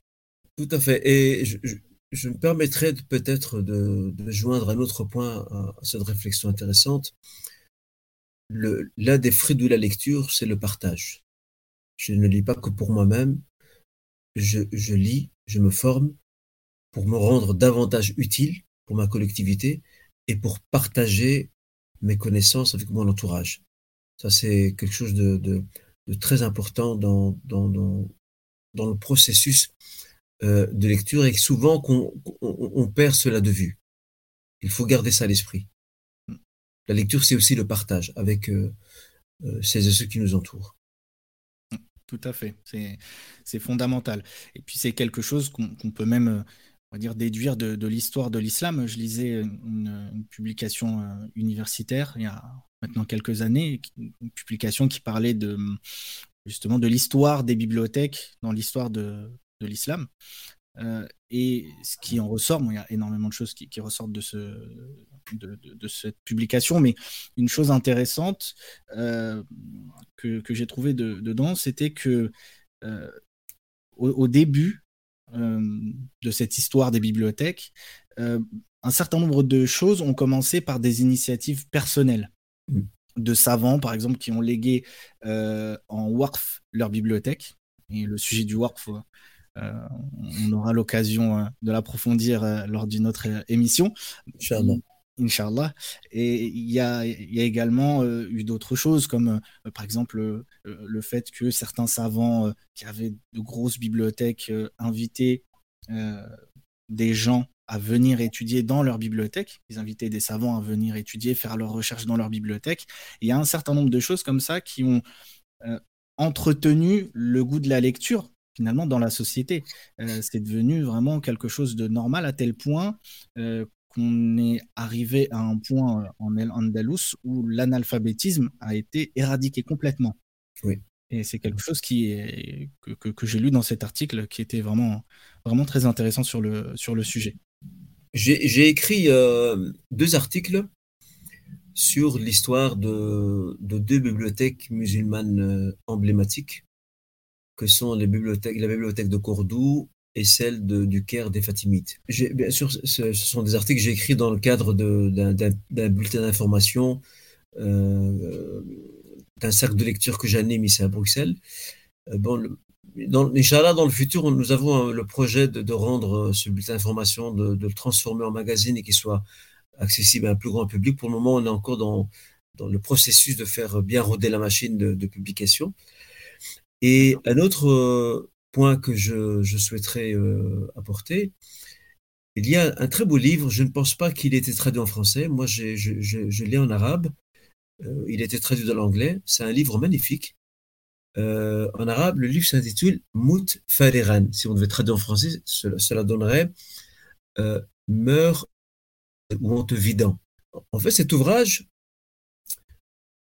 Tout à fait. Et je, me permettrais peut-être de, joindre un autre point à, cette réflexion intéressante. L'un des fruits de la lecture, c'est le partage. Je ne lis pas que pour moi-même. Je, je lis, je me forme pour me rendre davantage utile pour ma collectivité et pour partager mes connaissances avec mon entourage. Ça, c'est quelque chose de, très important dans, dans, dans, le processus euh, de lecture et souvent qu'on on, perd cela de vue. Il faut garder ça à l'esprit. La lecture, c'est aussi le partage avec euh, euh, celles et ceux qui nous entourent. Tout à fait, c'est fondamental. Et puis c'est quelque chose qu'on peut même va dire, déduire de, l'histoire de l'islam. Je lisais une, publication universitaire il y a maintenant quelques années, une publication qui parlait de justement de l'histoire des bibliothèques dans l'histoire de, de l'islam. Euh, et ce qui en ressort, il y a énormément de choses qui, ressortent de, ce, de, cette publication, mais une chose intéressante euh, que, j'ai trouvé dedans, c'était que euh, au, début de cette histoire des bibliothèques, un certain nombre de choses ont commencé par des initiatives personnelles. De savants, par exemple, qui ont légué en WARF leur bibliothèque. Et le sujet du WARF, euh, on aura l'occasion euh, de l'approfondir euh, lors d'une autre émission. Inch'Allah. Inch'Allah. Et il y a, également eu d'autres choses, comme par exemple le fait que certains savants qui avaient de grosses bibliothèques invitaient des gens à venir étudier dans leur bibliothèque. Ils invitaient des savants à venir étudier, faire leurs recherches dans leur bibliothèque. il y a un certain nombre de choses comme ça qui ont entretenu le goût de la lecture finalement dans la société. Euh, c'est devenu vraiment quelque chose de normal à tel point euh, qu'on est arrivé à un point euh, en El Andalus où l'analphabétisme a été éradiqué complètement. Oui. Et c'est quelque chose qui est, que, que, j'ai lu dans cet article qui était vraiment, vraiment très intéressant sur le, sur le sujet. J'ai écrit deux articles sur l'histoire de, de, deux bibliothèques musulmanes emblématiques que sont les bibliothèques, la bibliothèque de Cordoue et celle du Caire des Fatimites. Bien sûr, ce, sont des articles que j'ai écrits dans le cadre d'un bulletin d'information, euh, d'un cercle de lecture que j'anime ici à Bruxelles. Euh, bon, dans, Inch'Allah, dans le futur, nous avons le projet de, rendre ce bulletin d'information, de, le transformer en magazine et qu'il soit accessible à un plus grand public. Pour le moment, on est encore dans, le processus de faire bien rôder la machine de publication. Et un autre euh, point que je, souhaiterais euh, apporter, il y a un très beau livre, je ne pense pas qu'il ait été traduit en français, moi je, l'ai en arabe, euh, il a été traduit dans l'anglais, c'est un livre magnifique. En arabe, le livre s'intitule Mout Fariran. Si on devait traduire en français, cela, donnerait Meurs ou en te vidant. En fait, cet ouvrage,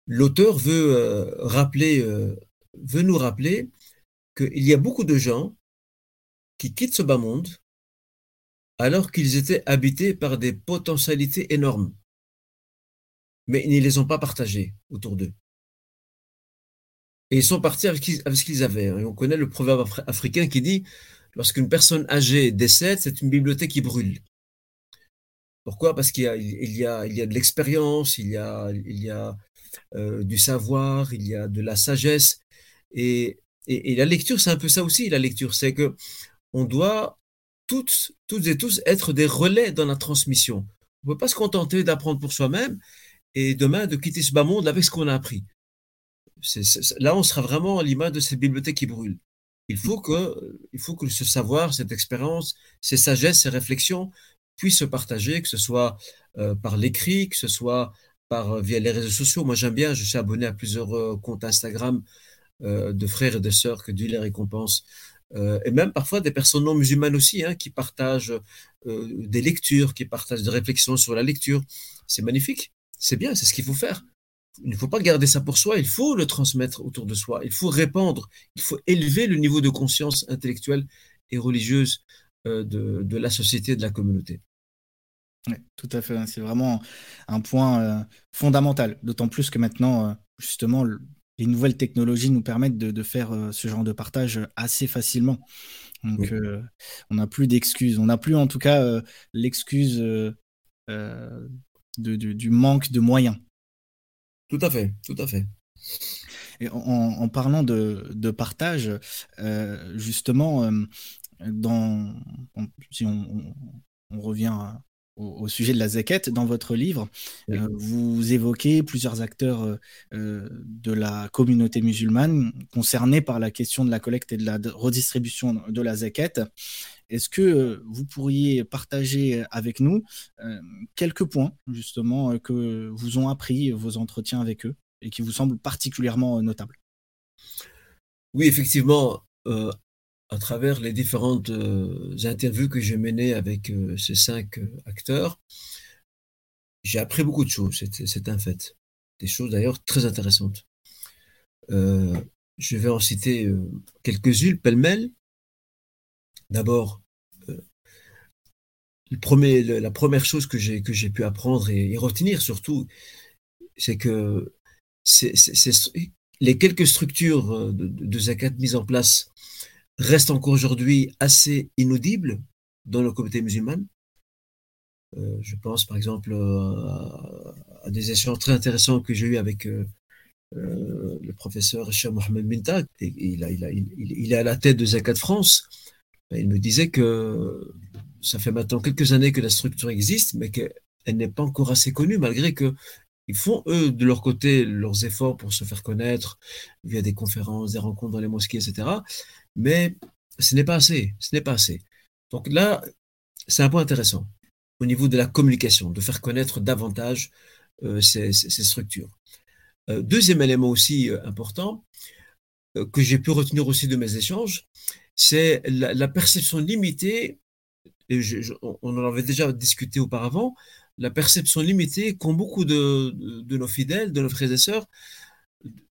l'auteur veut rappeler veut nous rappeler qu'il y a beaucoup de gens qui quittent ce bas monde alors qu'ils étaient habités par des potentialités énormes, mais ils ne les ont pas partagées autour d'eux. Et ils sont partis avec ce qu'ils avaient. On connaît le proverbe africain qui dit lorsqu'une personne âgée décède, c'est une bibliothèque qui brûle. Pourquoi? Parce qu'il y a, de l'expérience, il y a, il y a euh, du savoir, il y a de la sagesse, et, la lecture, c'est un peu ça aussi, la lecture, c'est que on doit toutes, toutes et tous être des relais dans la transmission. On ne peut pas se contenter d'apprendre pour soi-même et demain de quitter ce bas monde avec ce qu'on a appris. Là, on sera vraiment à l'image de cette bibliothèque qui brûle. Il faut que, il faut que ce savoir, cette expérience, ces sagesses, ces réflexions puissent se partager, que ce soit euh, par l'écrit, que ce soit par euh, via les réseaux sociaux. Moi, j'aime bien, je suis abonné à plusieurs euh, comptes Instagram de frères et de sœurs que Dieu les récompense. Et même parfois des personnes non musulmanes aussi, hein, qui partagent des lectures, qui partagent des réflexions sur la lecture. C'est magnifique, c'est bien, c'est ce qu'il faut faire. Il ne faut pas garder ça pour soi, il faut le transmettre autour de soi, il faut répandre, il faut élever le niveau de conscience intellectuelle et religieuse de, la société, de la communauté. Oui, tout à fait. C'est vraiment un point fondamental, d'autant plus que maintenant, justement, les nouvelles technologies nous permettent de, faire euh, ce genre de partage assez facilement. Donc, euh, on n'a plus d'excuses. On n'a plus, en tout cas, euh, l'excuse du manque de moyens. Tout à fait, tout à fait. Et en, parlant de, partage, justement, dans, si on, on revient à, au, sujet de la zaquette, dans votre livre, euh, vous évoquez plusieurs acteurs euh, euh, de la communauté musulmane concernés par la question de la collecte et de la redistribution de la zaquette. Est-ce que vous pourriez partager avec nous quelques points justement que vous ont appris vos entretiens avec eux et qui vous semblent particulièrement notables? Oui, effectivement, à travers les différentes interviews que j'ai menées avec ces cinq acteurs, j'ai appris beaucoup de choses, c'est un fait. Des choses d'ailleurs très intéressantes. je vais en citer quelques-unes pêle-mêle. D'abord, la première chose que j'ai pu apprendre et, retenir surtout, c'est que les quelques structures euh, de, de, zakat mises en place restent encore aujourd'hui assez inaudibles dans le communauté musulmane. Euh, je pense par exemple à, des échanges très intéressants que j'ai eu avec euh, le professeur Cheikh Mohamed Minta, et, il, a, il, a, il, est à la tête de Zakat France. Il me disait que ça fait maintenant quelques années que la structure existe, mais qu'elle n'est pas encore assez connue, malgré que ils font, eux, de leur côté, leurs efforts pour se faire connaître via des conférences, des rencontres dans les mosquées, etc. Mais ce n'est pas assez. Ce n'est pas assez. Donc là, c'est un point intéressant au niveau de la communication, de faire connaître davantage euh, ces, structures. Euh, deuxième élément aussi euh, important que j'ai pu retenir aussi de mes échanges, c'est la perception limitée on en avait déjà discuté auparavant, la perception limitée qu'ont beaucoup de, nos fidèles, de nos frères et sœurs,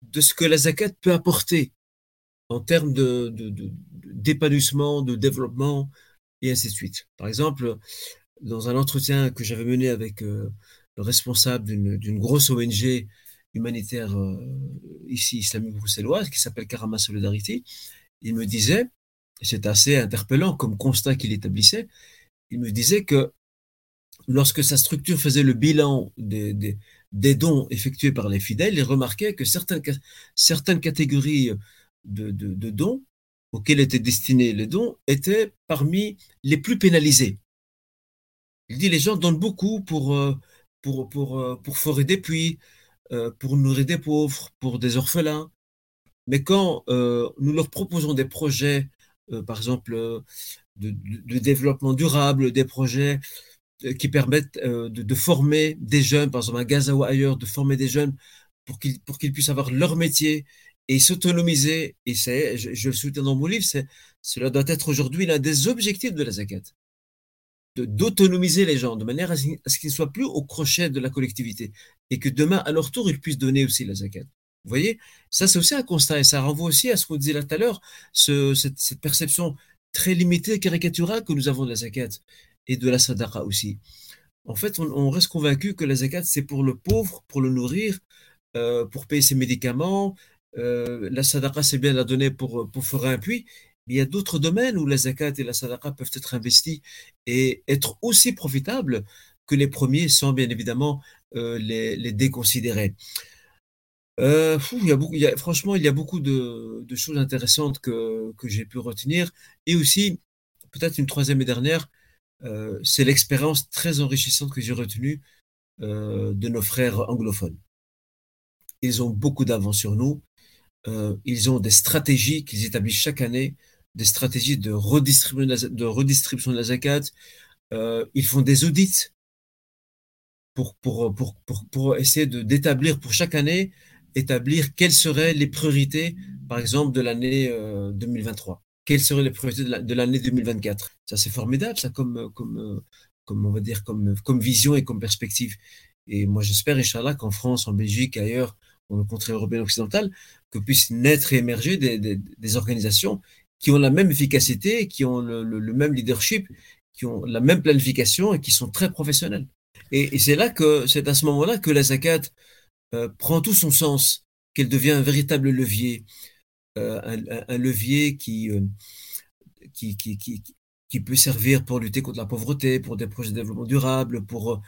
de ce que la zakat peut apporter en termes d'épanouissement, de, de, développement, et ainsi de suite. Par exemple, dans un entretien que j'avais mené avec euh, le responsable d'une grosse ONG humanitaire euh, ici, islamique bruxelloise, qui s'appelle Karama Solidarity, il me disait, c'est assez interpellant comme constat qu'il établissait. Il me disait que lorsque sa structure faisait le bilan des, dons effectués par les fidèles, il remarquait que certaines catégories de, de, dons auxquels étaient destinés les dons étaient parmi les plus pénalisés. Il dit les gens donnent beaucoup pour, euh, pour, pour, euh, pour forer des puits, euh, pour nourrir des pauvres, pour des orphelins. Mais quand nous leur proposons des projets par exemple, de, développement durable, des projets qui permettent de, former des jeunes, par exemple à Gaza ou ailleurs, de former des jeunes pour qu'ils pour qu'ils puissent avoir leur métier et s'autonomiser. Et c'est, je, le soutiens dans mon livre, c'est, cela doit être aujourd'hui l'un des objectifs de la zakat, d'autonomiser les gens de manière à ce, qu'ils ne soient plus au crochet de la collectivité et que demain, à leur tour, ils puissent donner aussi la zakat. Vous voyez, ça c'est aussi un constat et ça renvoie aussi à ce qu'on disait là tout à l'heure, ce, cette, perception très limitée, caricaturale que nous avons de la zakat et de la sadaqa aussi. En fait, on, reste convaincu que la zakat c'est pour le pauvre, pour le nourrir, euh, pour payer ses médicaments. Euh, la sadaqa c'est bien la donner pour, pour faire un puits. Mais il y a d'autres domaines où la zakat et la sadaqa peuvent être investis et être aussi profitables que les premiers sans bien évidemment euh, les, les déconsidérer. Euh, il y a beaucoup, franchement, il y a beaucoup de, de choses intéressantes que, que j'ai pu retenir. Et aussi, peut-être une troisième et dernière, c'est l'expérience très enrichissante que j'ai retenue de nos frères anglophones. Ils ont beaucoup d'avance sur nous. Euh, ils ont des stratégies qu'ils établissent chaque année, des stratégies de redistribution de, redistribution de la zakat. Euh, ils font des audits pour, pour, pour, pour, pour essayer d'établir pour chaque année établir quelles seraient les priorités, par exemple, de l'année 2023. Euh, quelles seraient les priorités de l'année 2024 Ça, c'est formidable, ça, comme, comme, comme, on va dire, comme, comme vision et comme perspective. Et moi, j'espère, Inch'Allah, qu'en France, en Belgique, ailleurs, dans le contrée européen occidental, que puissent naître et émerger des, des, organisations qui ont la même efficacité, qui ont le, même leadership, qui ont la même planification et qui sont très professionnelles. Et, et c'est là que, c'est à ce moment-là que la zakat euh, prend tout son sens, qu'elle devient un véritable levier, euh, un, levier euh, qui, qui, qui, qui, peut servir pour lutter contre la pauvreté, pour des projets de développement durable, pour,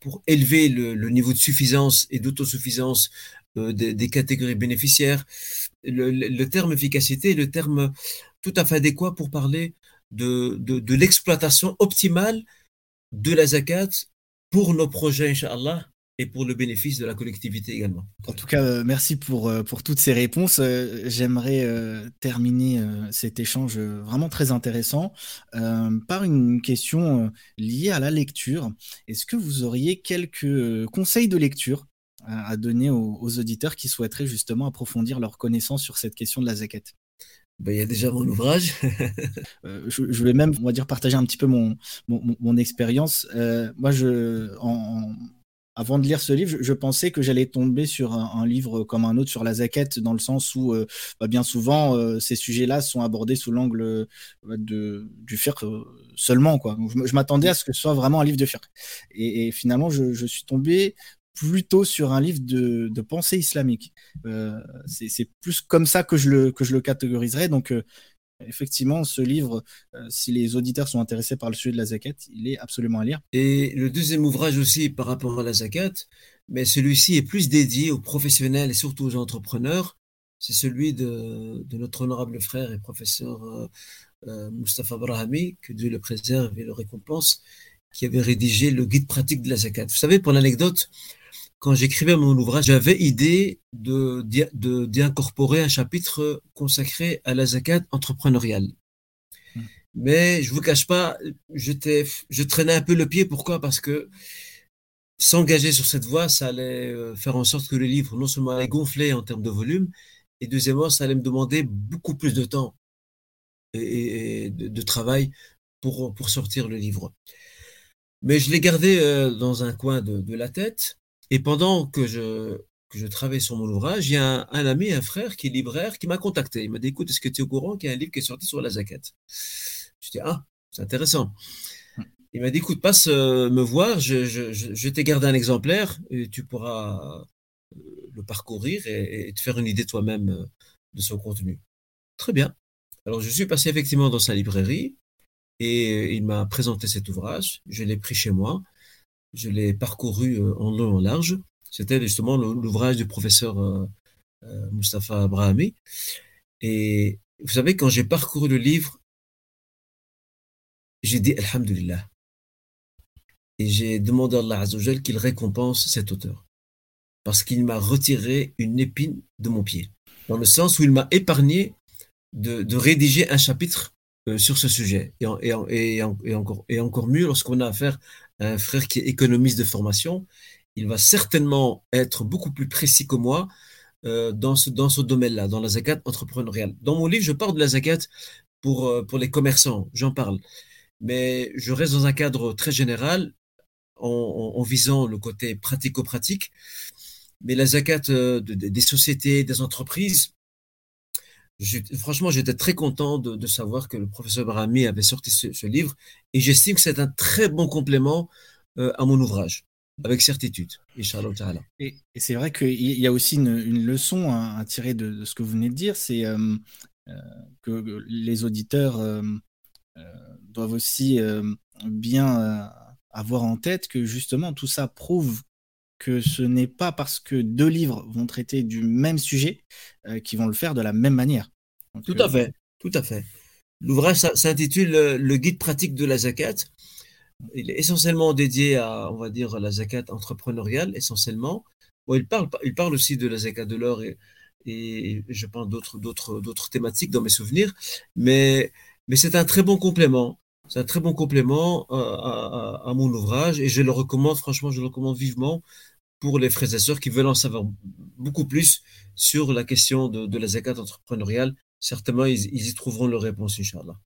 pour élever le, niveau de suffisance et d'autosuffisance des, des, catégories bénéficiaires. Le, terme efficacité est le terme tout à fait adéquat pour parler de, de, de l'exploitation optimale de la zakat pour nos projets, Inch'Allah, et pour le bénéfice de la collectivité également. En tout cas, euh, merci pour, euh, pour toutes ces réponses. Euh, j'aimerais terminer cet échange vraiment très intéressant par une question liée à la lecture. Est-ce que vous auriez quelques conseils de lecture à donner aux, auditeurs qui souhaiteraient justement approfondir leur connaissance sur cette question de la zakat ben, il y a déjà mon ouvrage. Euh, je, vais même, on va dire, partager un petit peu mon, mon, expérience. Euh, moi, je, en, avant de lire ce livre, je, pensais que j'allais tomber sur un, livre comme un autre sur la zaquette, dans le sens où euh, bah, bien souvent, ces sujets-là sont abordés sous l'angle de, du fer seulement. Quoi. je, m'attendais à ce que ce soit vraiment un livre de fer. Et, finalement, je, suis tombé plutôt sur un livre de, pensée islamique. Euh, c'est plus comme ça que je le, que je le catégoriserais. Donc, euh, effectivement, ce livre, euh, si les auditeurs sont intéressés par le sujet de la zakat, il est absolument à lire. Et le deuxième ouvrage aussi par rapport à la zakat, mais celui-ci est plus dédié aux professionnels et surtout aux entrepreneurs. C'est celui de, notre honorable frère et professeur euh, Mustafa Brahami, que Dieu le préserve et le récompense, qui avait rédigé le guide pratique de la zakat. Vous savez, pour l'anecdote, quand j'écrivais mon ouvrage, j'avais idée de, d'y incorporer un chapitre consacré à la zakat entrepreneuriale. Hmm. Mais je vous cache pas, j'étais, je traînais un peu le pied. Pourquoi? Parce que s'engager sur cette voie, ça allait euh, faire en sorte que le livre non seulement allait gonfler en termes de volume, et deuxièmement, ça allait me demander beaucoup plus de temps et, de, travail pour, pour sortir le livre. Mais je l'ai gardé euh, dans un coin de, de la tête et pendant que je, que je travaillais sur mon ouvrage, il y a un, ami, un frère qui est libraire, qui m'a contacté. Il m'a dit, écoute, est-ce que tu es au courant qu'il y a un livre qui est sorti sur la zakat Je dis, ah, c'est intéressant. Hum. Il m'a dit, écoute, passe euh, me voir, je, je, je, t'ai gardé un exemplaire et tu pourras euh, le parcourir et, te faire une idée toi-même euh, de son contenu. Très bien. Alors, je suis passé effectivement dans sa librairie et il m'a présenté cet ouvrage. Je l'ai pris chez moi je l'ai parcouru euh, en long en large. C'était justement l'ouvrage du professeur euh, euh, Mustafa Abrahami. Et vous savez, quand j'ai parcouru le livre, j'ai dit Alhamdulillah. Et j'ai demandé à Allah qu'il récompense cet auteur. Parce qu'il m'a retiré une épine de mon pied. Dans le sens où il m'a épargné de, rédiger un chapitre sur ce sujet. Et, et, encore, et encore mieux lorsqu'on a affaire un frère qui est économiste de formation, il va certainement être beaucoup plus précis que moi euh, dans ce, domaine-là, dans la zakat entrepreneuriale. Dans mon livre, je parle de la zakat pour, euh, les commerçants, j'en parle. Mais je reste dans un cadre très général en, visant le côté pratico-pratique. Mais la zakat euh, des sociétés, des entreprises, franchement, j'étais très content de, savoir que le professeur Barami avait sorti ce, livre et j'estime que c'est un très bon complément euh, à mon ouvrage, avec certitude, Et, et c'est vrai qu'il y a aussi une, leçon à, tirer de, ce que vous venez de dire, c'est euh, euh, que les auditeurs doivent aussi bien avoir en tête que justement tout ça prouve que ce n'est pas parce que deux livres vont traiter du même sujet euh, qu'ils vont le faire de la même manière. tout à euh, fait, tout à fait. L'ouvrage s'intitule euh, Le guide pratique de la zakat. Il est essentiellement dédié à, on va dire, la zakat entrepreneuriale, essentiellement. Bon, il parle, il parle aussi de la zakat de l'or et, et je pense d'autres, d'autres, d'autres thématiques dans mes souvenirs, mais, mais c'est un très bon complément. C'est un très bon complément à, à, mon ouvrage et je le recommande, franchement, je le recommande vivement pour les frères et sœurs qui veulent en savoir beaucoup plus sur la question de, la zakat entrepreneuriale. Certainement, ils, y trouveront leur réponse, Inch'Allah.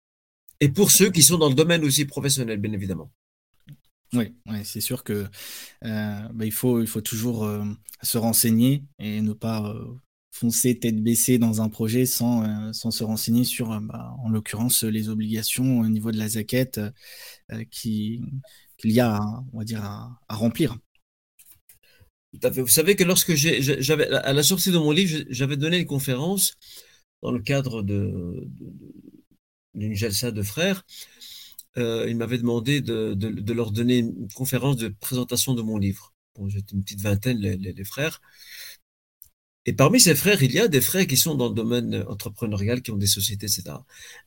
Et pour ceux qui sont dans le domaine aussi professionnel, bien évidemment. Oui, c'est sûr que euh, bah, faut, toujours euh, se renseigner et ne pas euh, foncer tête baissée dans un projet sans, se renseigner sur, bah, en l'occurrence, les obligations au niveau de la zakat qu'il y a, on va dire, à remplir. Vous savez que lorsque j'avais, à la sortie de mon livre, j'avais donné une conférence dans le cadre d'une jalsa de frères. Euh, ils m'avaient demandé de, leur donner une conférence de présentation de mon livre. J'étais une petite vingtaine, les, frères. Et parmi ces frères, il y a des frères qui sont dans le domaine entrepreneurial, qui ont des sociétés, etc.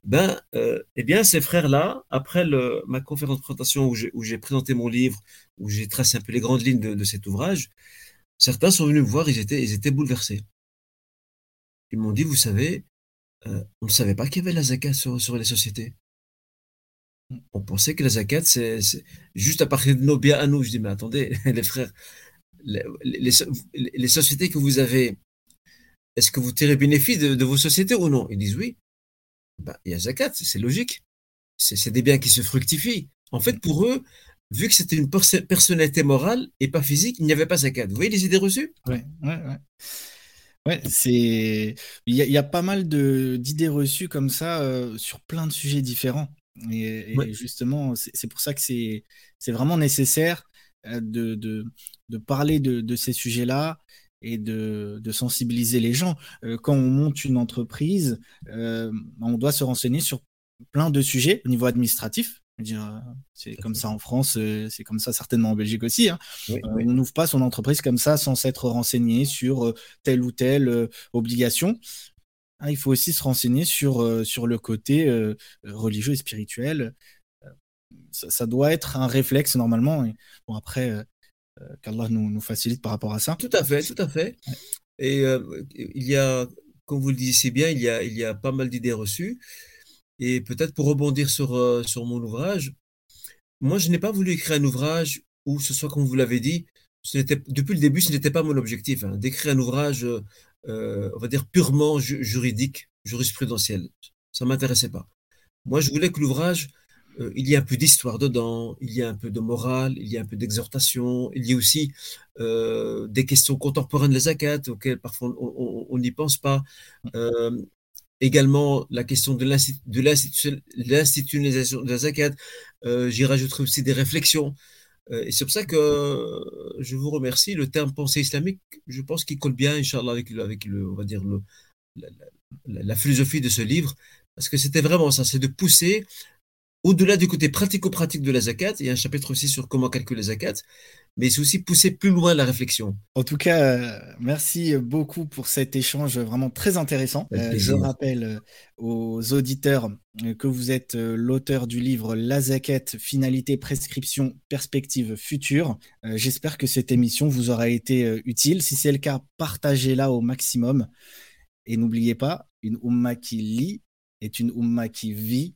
Ben, euh, eh bien, ces frères-là, après le, ma conférence de présentation où j'ai présenté mon livre, où j'ai tracé un peu les grandes lignes de, cet ouvrage, certains sont venus me voir, ils étaient, ils étaient bouleversés. Ils m'ont dit, vous savez, euh, on ne savait pas qu'il y avait la zakat sur, sur, les sociétés. On pensait que la zakat, c'est juste à partir de nos biens à nous. Je dis, mais attendez, les frères, les, les, sociétés que vous avez, est-ce que vous tirez bénéfice de, vos sociétés ou non? Ils disent oui. bah, il y a zakat, c'est logique. C'est des biens qui se fructifient. En fait, pour eux, vu que c'était une personnalité morale et pas physique, il n'y avait pas zakat. Vous voyez les idées reçues? Oui, ouais, ouais. Ouais, c'est. Il y, a pas mal d'idées reçues comme ça euh, sur plein de sujets différents. Et, justement, c'est pour ça que c'est vraiment nécessaire euh, de, de, de parler de, de ces sujets-là et de, de, sensibiliser les gens. Euh, quand on monte une entreprise, on doit se renseigner sur plein de sujets au niveau administratif, euh, c'est comme ça en France, euh, c'est comme ça certainement en Belgique aussi. Hein. Euh, on n'ouvre pas son entreprise comme ça sans s'être renseigné sur telle ou telle obligation. Ah, il faut aussi se renseigner sur, sur le côté religieux et spirituel. Ça, doit être un réflexe normalement. bon, après, qu'Allah nous, nous, facilite par rapport à ça. Tout à fait, tout à fait. Et il y a, comme vous le disiez bien, il y a, il y a pas mal d'idées reçues. Et peut-être pour rebondir sur, euh, sur mon ouvrage, moi, je n'ai pas voulu écrire un ouvrage où ce soit, comme vous l'avez dit, ce depuis le début, ce n'était pas mon objectif, hein, d'écrire un ouvrage, euh, on va dire, purement juridique, jurisprudentiel. Ça ne m'intéressait pas. Moi, je voulais que l'ouvrage, euh, il y ait un peu d'histoire dedans, il y a un peu de morale, il y a un peu d'exhortation, il y a aussi des questions contemporaines de la zakat auxquelles parfois on n'y pense pas également la question de l'institutionnalisation de la zakat. Euh, j'y rajouterai aussi des réflexions. Euh, et c'est pour ça que je vous remercie. Le terme pensée islamique, je pense qu'il colle bien, Inch'Allah, avec, avec le, on va dire la, philosophie de ce livre, parce que c'était vraiment ça, c'est de pousser au-delà du côté pratico-pratique de la zakat. Il y a un chapitre aussi sur comment calculer la zakat, mais c'est aussi pousser plus loin la réflexion. En tout cas, euh, merci beaucoup pour cet échange vraiment très intéressant. Euh, je rappelle euh, aux auditeurs que vous êtes l'auteur du livre La zakat, finalité, prescription, perspective future. J'espère que cette émission vous aura été utile. Si c'est le cas, partagez-la au maximum. Et n'oubliez pas, une umma qui lit est une umma qui vit.